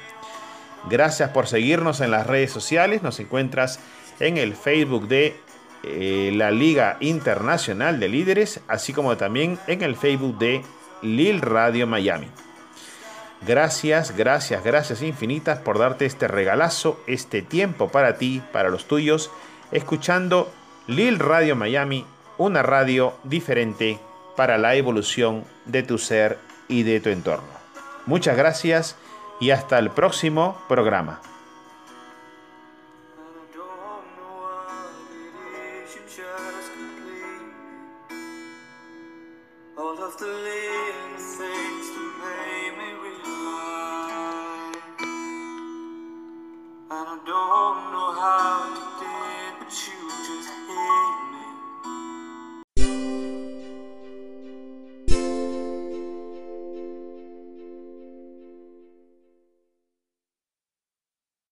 Gracias por seguirnos en las redes sociales, nos encuentras en el Facebook de eh, la Liga Internacional de Líderes, así como también en el Facebook de Lil Radio Miami. Gracias, gracias, gracias infinitas por darte este regalazo, este tiempo para ti, para los tuyos, escuchando Lil Radio Miami, una radio diferente para la evolución de tu ser y de tu entorno. Muchas gracias y hasta el próximo programa.